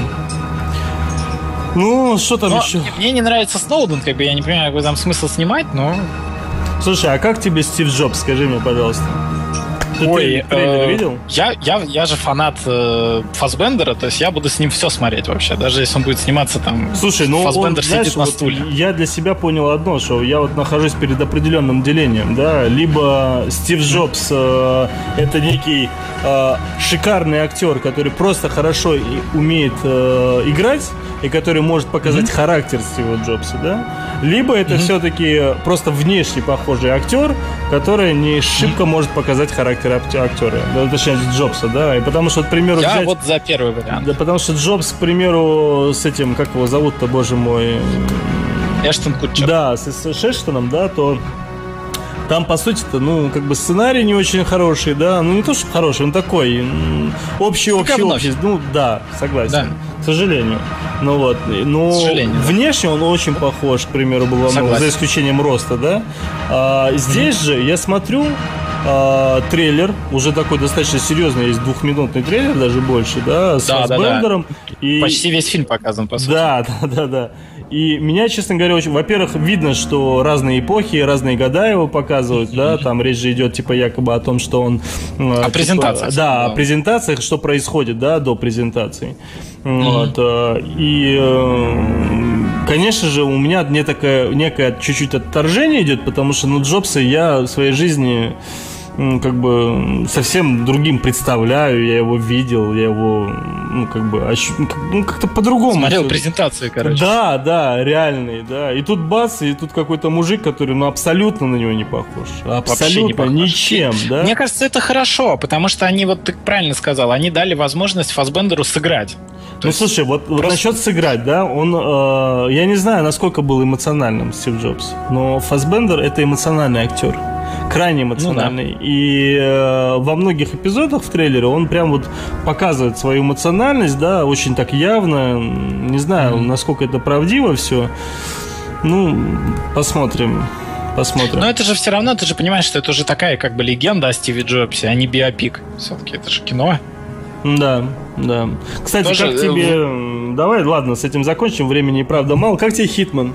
Ну, что там Но еще? мне не нравится Сноуден, как бы я не понимаю, какой там смысл снимать, но... Слушай, а как тебе Стив Джобс, скажи мне, пожалуйста? Ты трейлер, трейлер э, видел? Я, я, я же фанат э, Фасбендера, то есть я буду с ним все смотреть вообще, даже если он будет сниматься там... Слушай, ну Фассбендер он, знаешь, сидит на вот стуле. я для себя понял одно, что я вот нахожусь перед определенным делением, да, либо Стив Джобс э, это некий э, шикарный актер, который просто хорошо умеет э, играть и который может показать характер Стива Джобса, да, либо это все-таки просто внешне похожий актер, который не шибко может показать характер акте- актера, да, точнее Джобса, да, и потому что, к примеру, Я взять- вот за первый вариант. да потому что Джобс, к примеру, с этим, как его зовут-то, боже мой, Эштон Кутчер. да, с, с Шештоном, да, то там, по сути-то, ну, как бы сценарий не очень хороший, да, ну, не то, что хороший, он такой, общий, общий, говно общий, ну, да, согласен, Да. к сожалению, ну, вот, но К сожалению, да. внешне он очень похож, к примеру, был, ну, за исключением роста, да, а, здесь же я смотрю, э, трейлер, уже такой достаточно серьезный, есть двухминутный трейлер, даже больше, да, с Да, да, да. И... Почти весь фильм показан, по сути. Да, да, да, да. И меня, честно говоря, очень... Во-первых, видно, что разные эпохи, разные года его показывают, да, там речь же идет, типа, якобы о том, что он... э, О презентациях, Да, о да. презентациях, что происходит, да, до презентации. Вот, э, и, э, конечно же, у меня не такое, некое чуть-чуть отторжение идет, потому что, ну, Джобса я в своей жизни как бы совсем другим представляю, я его видел, я его, ну, как бы, ощу- ну, ну, как-то по-другому. Смотрел презентацию, короче. Да, да, реальный, да. И тут бац, и тут какой-то мужик, который, ну, абсолютно на него не похож. Абсолютно не похож. ничем, да. Мне кажется, это хорошо, потому что они, вот ты правильно сказал, они дали возможность Фасбендеру сыграть. То Ну есть слушай, вот, вот просто- насчет сыграть, да, он, э, я не знаю, насколько был эмоциональным Стив Джобс, но Фасбендер это эмоциональный актер, крайне эмоциональный. И э, во многих эпизодах в трейлере он прям вот показывает свою эмоциональность, да, очень так явно. Не знаю, насколько это правдиво все. Ну, посмотрим. Посмотрим. Но это же все равно, ты же понимаешь, что это уже такая как бы легенда о Стиве Джобсе, а не биопик. Все-таки это же кино. Да, да. Кстати, Тоже, как э, тебе... Давай, ладно, с этим закончим. Времени и правда мало. Как тебе Хитман?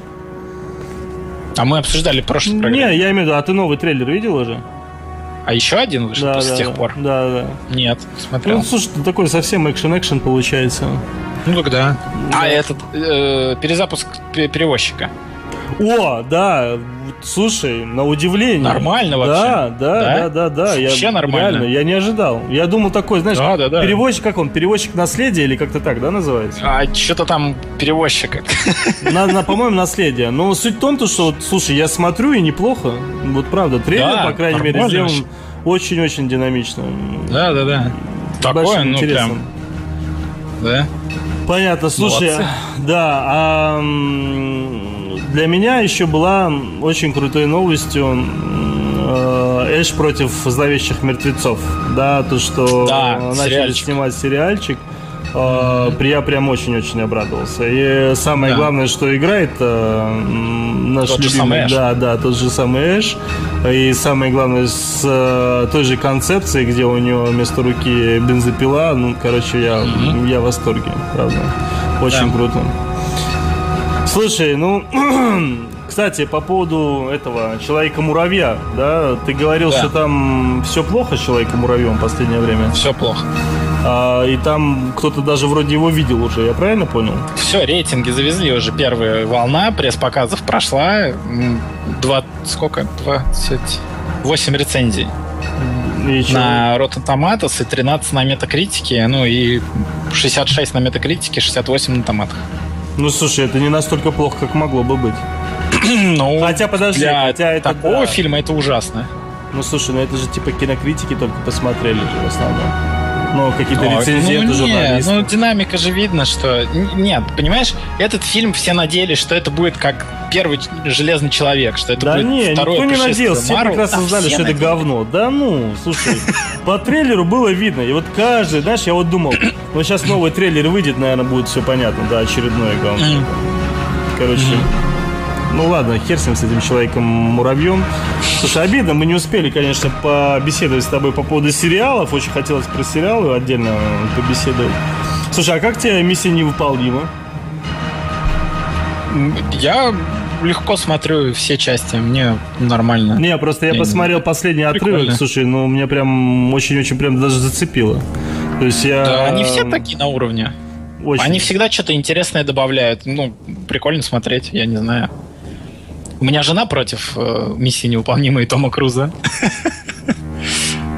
А мы обсуждали в прошлой программе. Не, я имею в виду, а ты новый трейлер видел уже? А еще один вышел Да, после да, тех пор? Да, да. Нет, смотрел. Ну, слушай, такой совсем экшен-экшен получается. Ну когда? Да. А этот э, перезапуск пе- перевозчика. О, да, слушай, на удивление. Нормально Да, вообще. да, Да? да, да, да. Я, Вообще нормально. Реально, я не ожидал. Я думал такой, знаешь, Да, да, да. перевозчик, как он, перевозчик наследия или как-то так, да, называется? А что-то там перевозчик. На, на, по-моему, наследие. Но суть в том, то, что, вот, слушай, я смотрю и неплохо. Вот правда, трейлер, Да, по крайней мере, сделан очень-очень динамично. Да, да, да. Такое, ну интересом. прям. Да. Понятно, слушай, Молодцы. да, а для меня еще была очень крутой новостью э, Эш против зловещих мертвецов. Да, то, что Да, э, начали сериальчик. снимать сериальчик. э, Я прям очень-очень обрадовался. И самое Да. главное, что играет наш Тот же любимый, Эш. да, да, тот же самый Эш. И самое главное, с той же концепцией, где у него вместо руки бензопила. Ну, короче, я, Мгм. я в восторге, правда. Очень Да. круто. Слушай, ну, кстати, по поводу этого Человека-муравья, да, ты говорил, Да. что там все плохо с Человеком-муравьем в последнее время. Все плохо. А, и там кто-то даже вроде его видел уже, я правильно понял? Все, рейтинги завезли уже. Первая волна пресс-показов прошла. Два, сколько? 28 рецензий И на Rotten Tomatoes и 13 на Метакритике, ну и 66 на Метакритике, 68 на томатах. Ну, слушай, это не настолько плохо, как могло бы быть. Ну, Хотя, подожди, для хотя это такого да. фильма это ужасно. Ну, слушай, ну это же типа кинокритики только посмотрели же в основном. Ну, какие-то А, рецензенты, ну, не, журналисты. ну, динамика же видно, что... Нет, понимаешь, этот фильм все надеялись, что это будет как первый Железный Человек, что это Да будет не, второе никто не надеялся, все Марвел. прекрасно Да, знали, все что это надеялись. говно. Да ну, слушай, по трейлеру было видно, и вот каждый, знаешь, я вот думал, ну сейчас новый трейлер выйдет, наверное, будет все понятно, да, очередное говно. Короче, ну ладно, хер с ним, с этим человеком-муравьем. Слушай, обидно, мы не успели, конечно, побеседовать с тобой по поводу сериалов, очень хотелось про сериалы отдельно побеседовать. Слушай, а как тебе миссия невыполнима? Я легко смотрю все части, мне нормально. Не, просто я Не, посмотрел последний отрывок, Прикольно. слушай, ну меня прям очень-очень прям даже зацепило. То есть я... Да, они все такие на уровне. Очень. Они всегда что-то интересное добавляют. Ну, прикольно смотреть, я не знаю. У меня жена против э, миссии невыполнимой Тома Круза.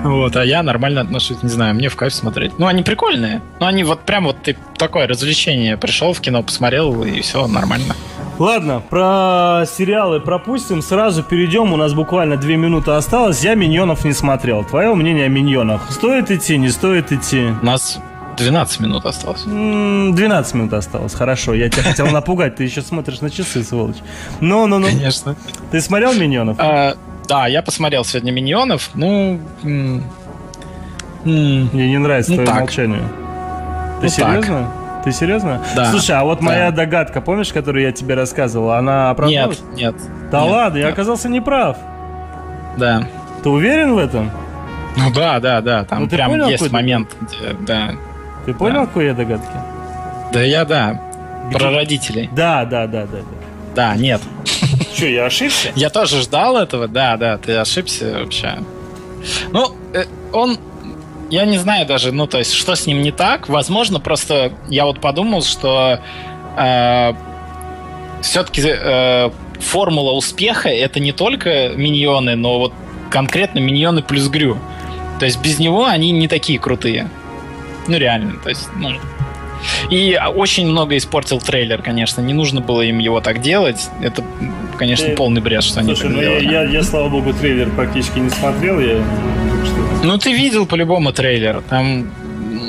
Вот, а я нормально отношусь, не знаю, мне в кайф смотреть. Ну, они прикольные. Ну, они вот прям вот ты такое развлечение. Пришел в кино, посмотрел, и все нормально. Ладно, про сериалы пропустим, сразу перейдем, у нас буквально две минуты осталось, я «Миньонов» не смотрел. Твое мнение о «Миньонах»? Стоит идти, не стоит идти? У нас 12 минут осталось. М, 12 минут осталось, хорошо, я тебя хотел напугать, ты еще смотришь на часы, сволочь. Ну-ну-ну, Конечно. ты смотрел «Миньонов»? А, да, я посмотрел сегодня «Миньонов». Ну, м, Мне не нравится Ну твое так. молчание. Ты Ну так. серьезно? Ты серьезно? Да. Слушай, а вот Да. моя догадка, помнишь, которую я тебе рассказывал, она оправдалась? нет, нет. Да нет, ладно, я нет. оказался неправ. Да. Ты уверен в этом? Ну да, да, да. Там Ну, прям понял, есть момент, где, да. Ты понял, какой я догадки? Да я да. Где? Про родителей. Да, да, да, да. Да, нет. Что, я ошибся? Я тоже ждал этого, да, да, ты ошибся вообще. Ну, э, он, я не знаю даже, ну, то есть, что с ним не так. Возможно, просто я вот подумал, что все-таки формула успеха это не только миньоны, но вот конкретно миньоны плюс Грю. То есть без него они не такие крутые. Ну, реально. То есть, ну, и очень много испортил трейлер, конечно. Не нужно было им его так делать. Это, конечно, Ты- полный бред, что Слушай, они ну так я, делали. я, я, слава богу, трейлер практически не смотрел. Я... Ну, ты видел по-любому трейлер. Там,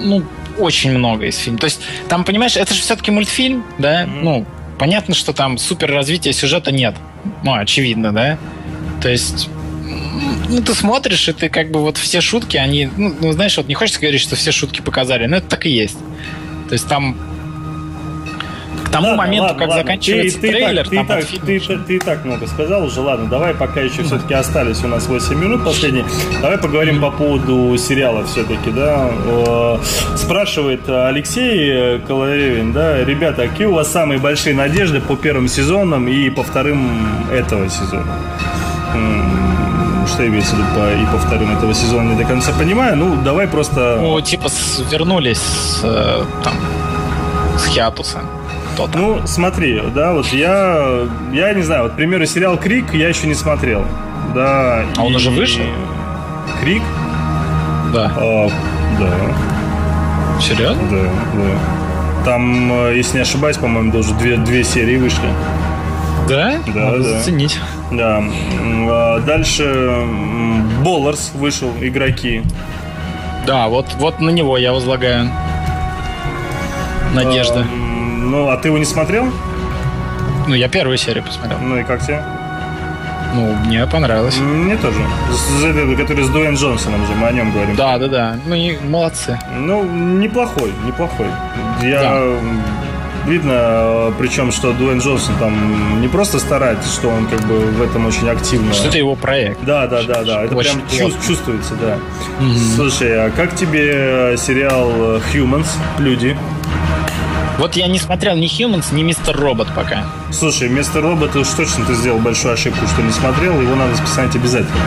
ну, очень много из фильма. То есть, там, понимаешь, это же все-таки мультфильм, да? Мгм. Ну, понятно, что там супер развития сюжета нет. Ну, очевидно, да? То есть, ну, ты смотришь, и ты как бы вот все шутки, они, ну, ну, знаешь, вот не хочется говорить, что все шутки показали, но это так и есть. То есть там к тому Ладно, моменту, ладно, как ладно. заканчивается ты, ты трейлер, ты, там так, ты, уже- ты- ты и так много сказал уже. Ладно, давай, пока еще все-таки остались у нас 8 минут последние. Давай поговорим по поводу сериала все-таки, да. Спрашивает Алексей Колоревин, да, ребята, какие у вас самые большие надежды по первым сезонам и по вторым этого сезона? Что имеется в виду по, и по вторым этого сезона, не до конца понимаю. Ну, давай просто... Ну, типа, вернулись с, э, там, с хиатуса. Ну, смотри, да, вот я, я не знаю, вот, к примеру, сериал Крик я еще не смотрел, да. А он и- уже вышел? Крик? Да. А, да, Серьезно? да, да. Там, э, если не ошибаюсь, по-моему, даже две, две серии вышли. Да? Да, Надо да. заценить. Да. А Дальше Болларс вышел, игроки. Да, вот, вот на него я возлагаю надежды. М, Ну, а ты его не смотрел? Ну, я первую серию посмотрел. Ну и как тебе? Ну, мне понравилось. Мне тоже. С- с- Который с Дуэйн Джонсоном же, мы о нем говорим. Да, да, да. Ну, и молодцы. Ну, неплохой, неплохой. Я Да. Видно, причем, что Дуэйн Джонсон там не просто старается, что он как бы в этом очень активно. Что это его проект. Да, да, да, да. Это Очень прям чувс- плотно. чувствуется, да. Мгм. Слушай, а как тебе сериал э, Humans, люди? Вот я не смотрел ни Humans, ни Мистер Робот пока. Слушай, вместо робота уж точно ты сделал большую ошибку, что не смотрел, его надо посмотреть обязательно.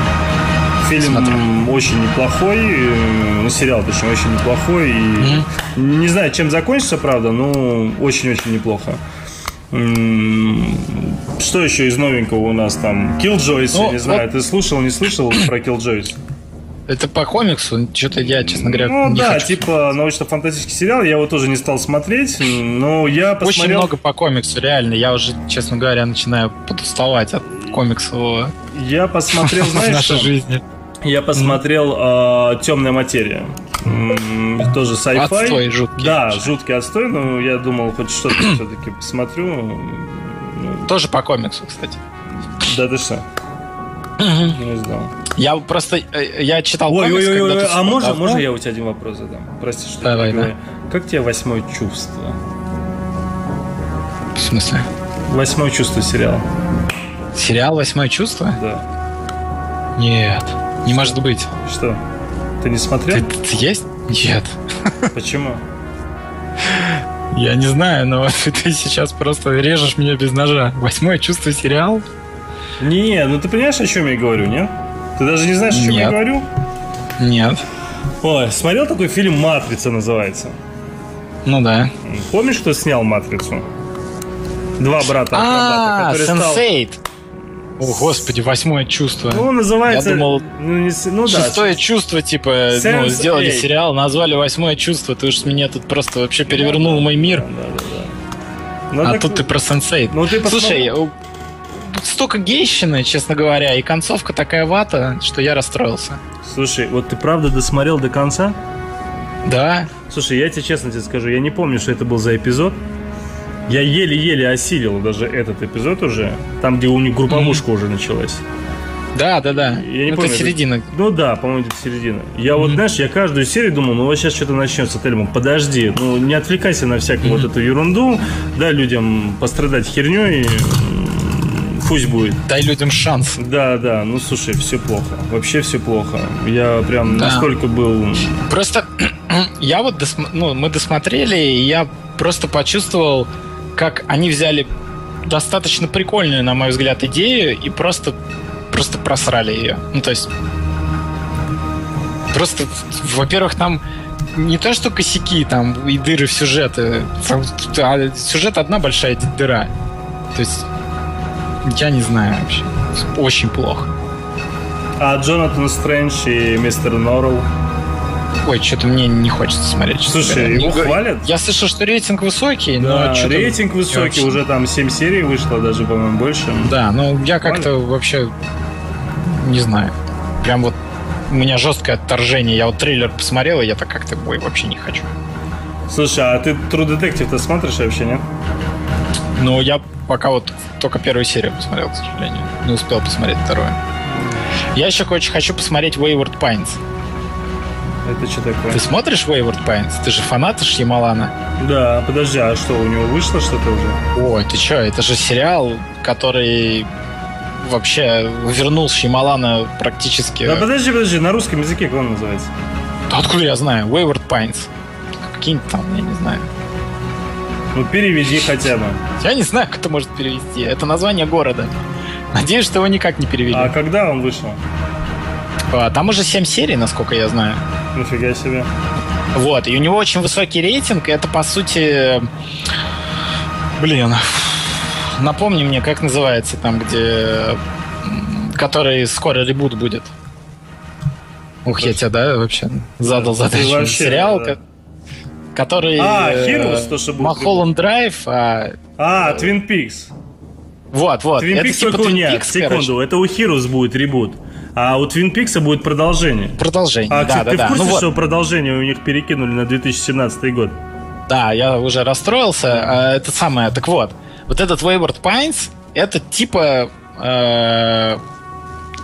Фильм Смотрю. очень неплохой, э, ну сериал точнее очень неплохой и не знаю, чем закончится, правда, но очень-очень неплохо. Что еще из новенького у нас там? Killjoys, Ну, я не знаю, вот- ты слушал, не слышал про Killjoys? Это по комиксу? Что-то я, честно говоря, Ну не да, хочу. типа научно-фантастический сериал, я его тоже не стал смотреть, но я посмотрел... Очень много по комиксу, реально. Я уже, честно говоря, начинаю подуставать от комиксового Я посмотрел, в знаешь, нашей что? жизни. Я посмотрел Темная материя. М, Тоже sci-fi. Отстой жуткий. Да, жуткий отстой, но я думал, хоть что-то все-таки посмотрю. Ну, Тоже по комиксу, кстати. Да ты что? Не знал. Я просто, э, я читал Ой, комикс, ой, ой, ой, а можно, можно я у тебя один вопрос задам? Прости, что я Давай, говорю. Как тебе восьмое чувство? В смысле? Восьмое чувство сериал. Сериал «Восьмое чувство»? Да. Нет, не может быть. Что? Ты не смотрел? Ты, ты есть? Нет. Почему? Я не знаю, но ты сейчас просто режешь меня без ножа. «Восьмое чувство» сериал? Не, ну ты понимаешь, о чем я говорю, нет? Ты даже не знаешь, о чем я Нет. говорю? Нет. Ой, смотрел такой фильм «Матрица» называется? Ну да. Помнишь, кто снял «Матрицу»? Два брата А. Сенсейт. О, господи, восьмое чувство. Ну, называется... Я думал, ну, не ну да. Шестое чувство, типа, ну, Sense сделали eight. сериал, назвали восьмое чувство. Ты уж меня тут просто вообще перевернул мой мир. Да, да, да. Ну, а так- тут ты про сенсей. Ну, ты Слушай, посмотри. у- тут столько гейщины, честно говоря, и концовка такая вата, что я расстроился. Слушай, вот ты правда досмотрел до конца? Да, Слушай, я тебе честно тебе скажу, я не помню, что это был за эпизод. Я еле-еле осилил даже этот эпизод уже, там, где у них групповушка уже началась. да, да, да. Я не Ну, помню, это середина. Ну да, по-моему, где-то середина. Я вот, знаешь, я каждую серию думал, ну вот сейчас что-то начнется, Тельман, подожди, ну не отвлекайся на всякую вот эту ерунду, дай людям пострадать херней. пусть будет. Дай людям шанс. Да, да, ну слушай, все плохо. Вообще все плохо. Я прям да. настолько был... Просто я вот, досм... ну, мы досмотрели, и я просто почувствовал, как они взяли достаточно прикольную, на мой взгляд, идею и просто, просто просрали ее. Ну, то есть... Просто, во-первых, там не то, что косяки там и дыры в сюжете, а сюжет одна большая дыра. То есть, я не знаю вообще. Очень плохо. А Джонатан Стрэндж и мистер Норрелл? Ой, что-то мне не хочется смотреть. Слушай, его не, хвалят? Я слышал, что рейтинг высокий, да, но рейтинг высокий, уже там 7 серий вышло, даже, по-моему, больше. Да, ну я как-то вообще не знаю. Прям вот у меня жесткое отторжение. Я вот трейлер посмотрел, и я так как-то бой вообще не хочу. Слушай, а ты True Detective-то смотришь вообще, нет? Ну, я пока вот только первую серию посмотрел, к сожалению. Не успел посмотреть вторую. Я еще очень хочу посмотреть Wayward Pines. Это что такое? Ты смотришь Wayward Pines? Ты же фанат Шьямалана. Да, подожди, а что, у него вышло что-то уже? Ой, ты что, это же сериал, который вообще вернул Шьямалана практически... Да подожди, подожди, на русском языке как он называется? Да откуда я знаю? Wayward Pines. Какие-нибудь там, я не знаю. Ну, переведи хотя бы. Я не знаю, кто может перевести. Это название города. Надеюсь, что его никак не перевели. А когда он вышел? А, там уже 7 серий, насколько я знаю. Нифига себе. Вот, и у него очень высокий рейтинг. Это, по сути... Блин, напомни мне, как называется там, где... Который скоро ребут будет. Ух, я тебя, да, вообще задал задачу. Вообще, Сериал, да. который... А, Heroes, то, что будет. Малхолланд Драйв, а... А, Twin Peaks. Вот, вот. Twin Peaks типа нет, Peaks, секунду, короче. это у Heroes будет ребут. А у Twin Peaks будет продолжение. Продолжение, а, да, кстати, да, ты да. в курсе, ну, что вот. продолжение у них перекинули на 2017 год? Да, я уже расстроился. А, это самое. Так вот, вот этот Wayward Pines, это типа... Э,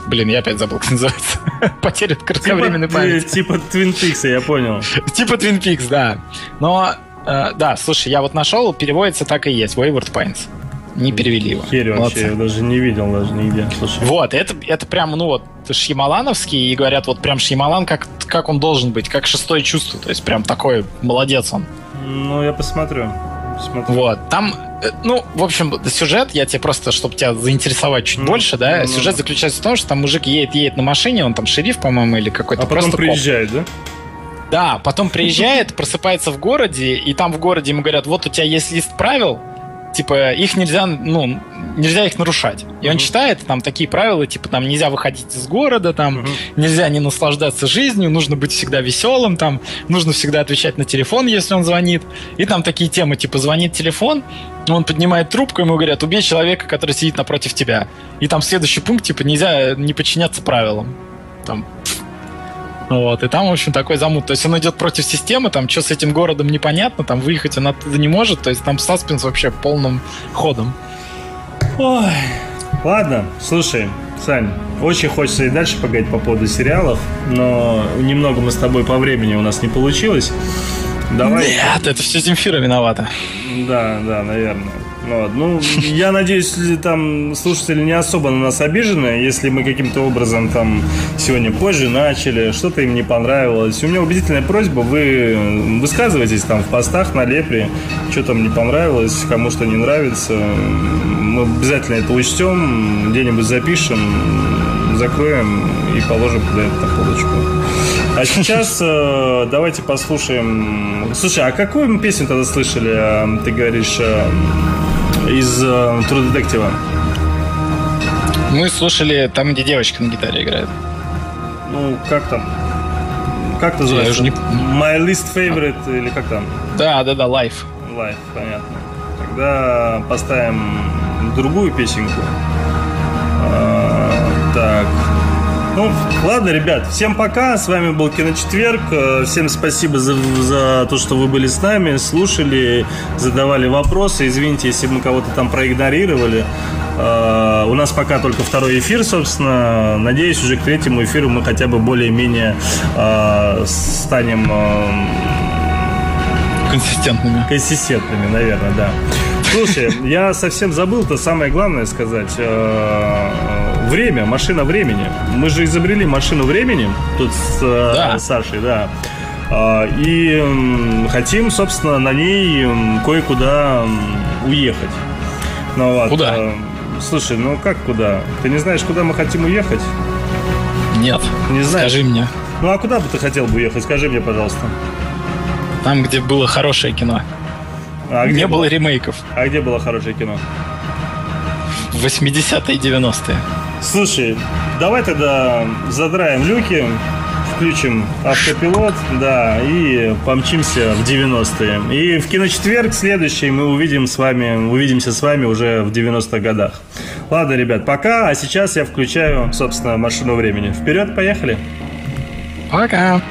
блин, я опять забыл, как называется. Потеря кратковременной типа, памяти. Типа Twin Peaks, я понял. типа Twin Peaks, да. Но, э, да, слушай, я вот нашел, переводится так и есть, Wayward Pines. Не перевели его. Херь вообще, я даже не видел даже нигде. Слушай. Вот, это, это прям, ну вот, Шьямалановский, и говорят, вот прям Шьямалан, как, как он должен быть, как шестое чувство. То есть прям такой молодец он. Ну, я посмотрю. посмотрю. Вот, там, э, ну, в общем, сюжет, я тебе просто, чтобы тебя заинтересовать чуть mm. больше, да, mm. сюжет заключается в том, что там мужик едет, едет на машине, он там шериф, по-моему, или какой-то а потом приезжает, коп. да? Да, потом приезжает, просыпается в городе, и там в городе ему говорят, вот у тебя есть лист правил, типа, их нельзя, ну, нельзя их нарушать. И он читает, там такие правила, типа, там нельзя выходить из города, там uh-huh. нельзя не наслаждаться жизнью, нужно быть всегда веселым, там нужно всегда отвечать на телефон, если он звонит. И там такие темы, типа, звонит телефон, он поднимает трубку, ему говорят, убей человека, который сидит напротив тебя. И там следующий пункт, типа, нельзя не подчиняться правилам. Там, вот, и там, в общем, такой замут. То есть он идет против системы, там, что с этим городом непонятно, там, выехать он оттуда не может, то есть там саспенс вообще полным ходом. Ой, ладно, слушай, Сань, очень хочется и дальше поговорить по поводу сериалов, но немного мы с тобой по времени у нас не получилось. Давай. Нет, это все Земфира виновата. Да, да, наверное. Вот. Ну, я надеюсь, там слушатели не особо на нас обижены, если мы каким-то образом там сегодня позже начали, что-то им не понравилось. У меня убедительная просьба, вы высказывайтесь там в постах на Лепре, что там не понравилось, кому что не нравится. Мы обязательно это учтем, где-нибудь запишем, закроем и положим куда-то на полочку. А сейчас э, давайте послушаем. Слушай, а какую мы песню тогда слышали? Э, ты говоришь э, из э, True Detective? Мы слушали там, где девочка на гитаре играет. Ну, как там? Как называется? Я уже не... My Least Favorite или как там? Да, да, да, Life. Life, понятно. Тогда поставим другую песенку. А, так. Ну, ладно, ребят, всем пока. С вами был Киночетверг. Э, всем спасибо за, за то, что вы были с нами, слушали, задавали вопросы. Извините, если мы кого-то там проигнорировали. Uh, у нас пока только второй эфир, собственно. Надеюсь, уже к третьему эфиру мы хотя бы более-менее uh, станем консистентными. Консистентными, наверное, да. Слушай, я совсем забыл то самое главное сказать. Время, машина времени. Мы же изобрели машину времени тут с э, Да. Сашей, да. А, И хотим, собственно, на ней кое-куда уехать. Ну, вот, Куда? э, Слушай, ну как куда? Ты не знаешь, куда мы хотим уехать? Нет. Не знаю. Скажи мне. Ну а куда бы ты хотел бы уехать? Скажи мне, пожалуйста. Там, где было хорошее кино. А Не было было, ремейков. а где было хорошее кино? В 80-е и 90-е. Слушай, давай тогда задраем люки, включим автопилот, да, и помчимся в 90-е. И в киночетверг следующий мы увидим с вами, увидимся с вами уже в 90-х годах. Ладно, ребят, пока, а сейчас я включаю, собственно, машину времени. Вперед, поехали! Пока.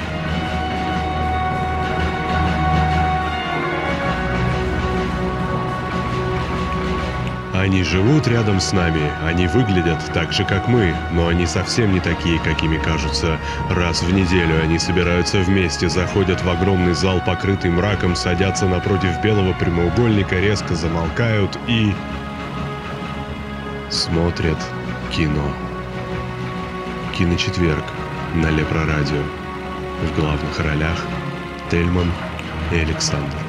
Они живут рядом с нами, они выглядят так же, как мы, но они совсем не такие, какими кажутся. Раз в неделю они собираются вместе, заходят в огромный зал, покрытый мраком, садятся напротив белого прямоугольника, резко замолкают и... смотрят кино. Киночетверг на Лепрорадио. В главных ролях Тельман и Александр.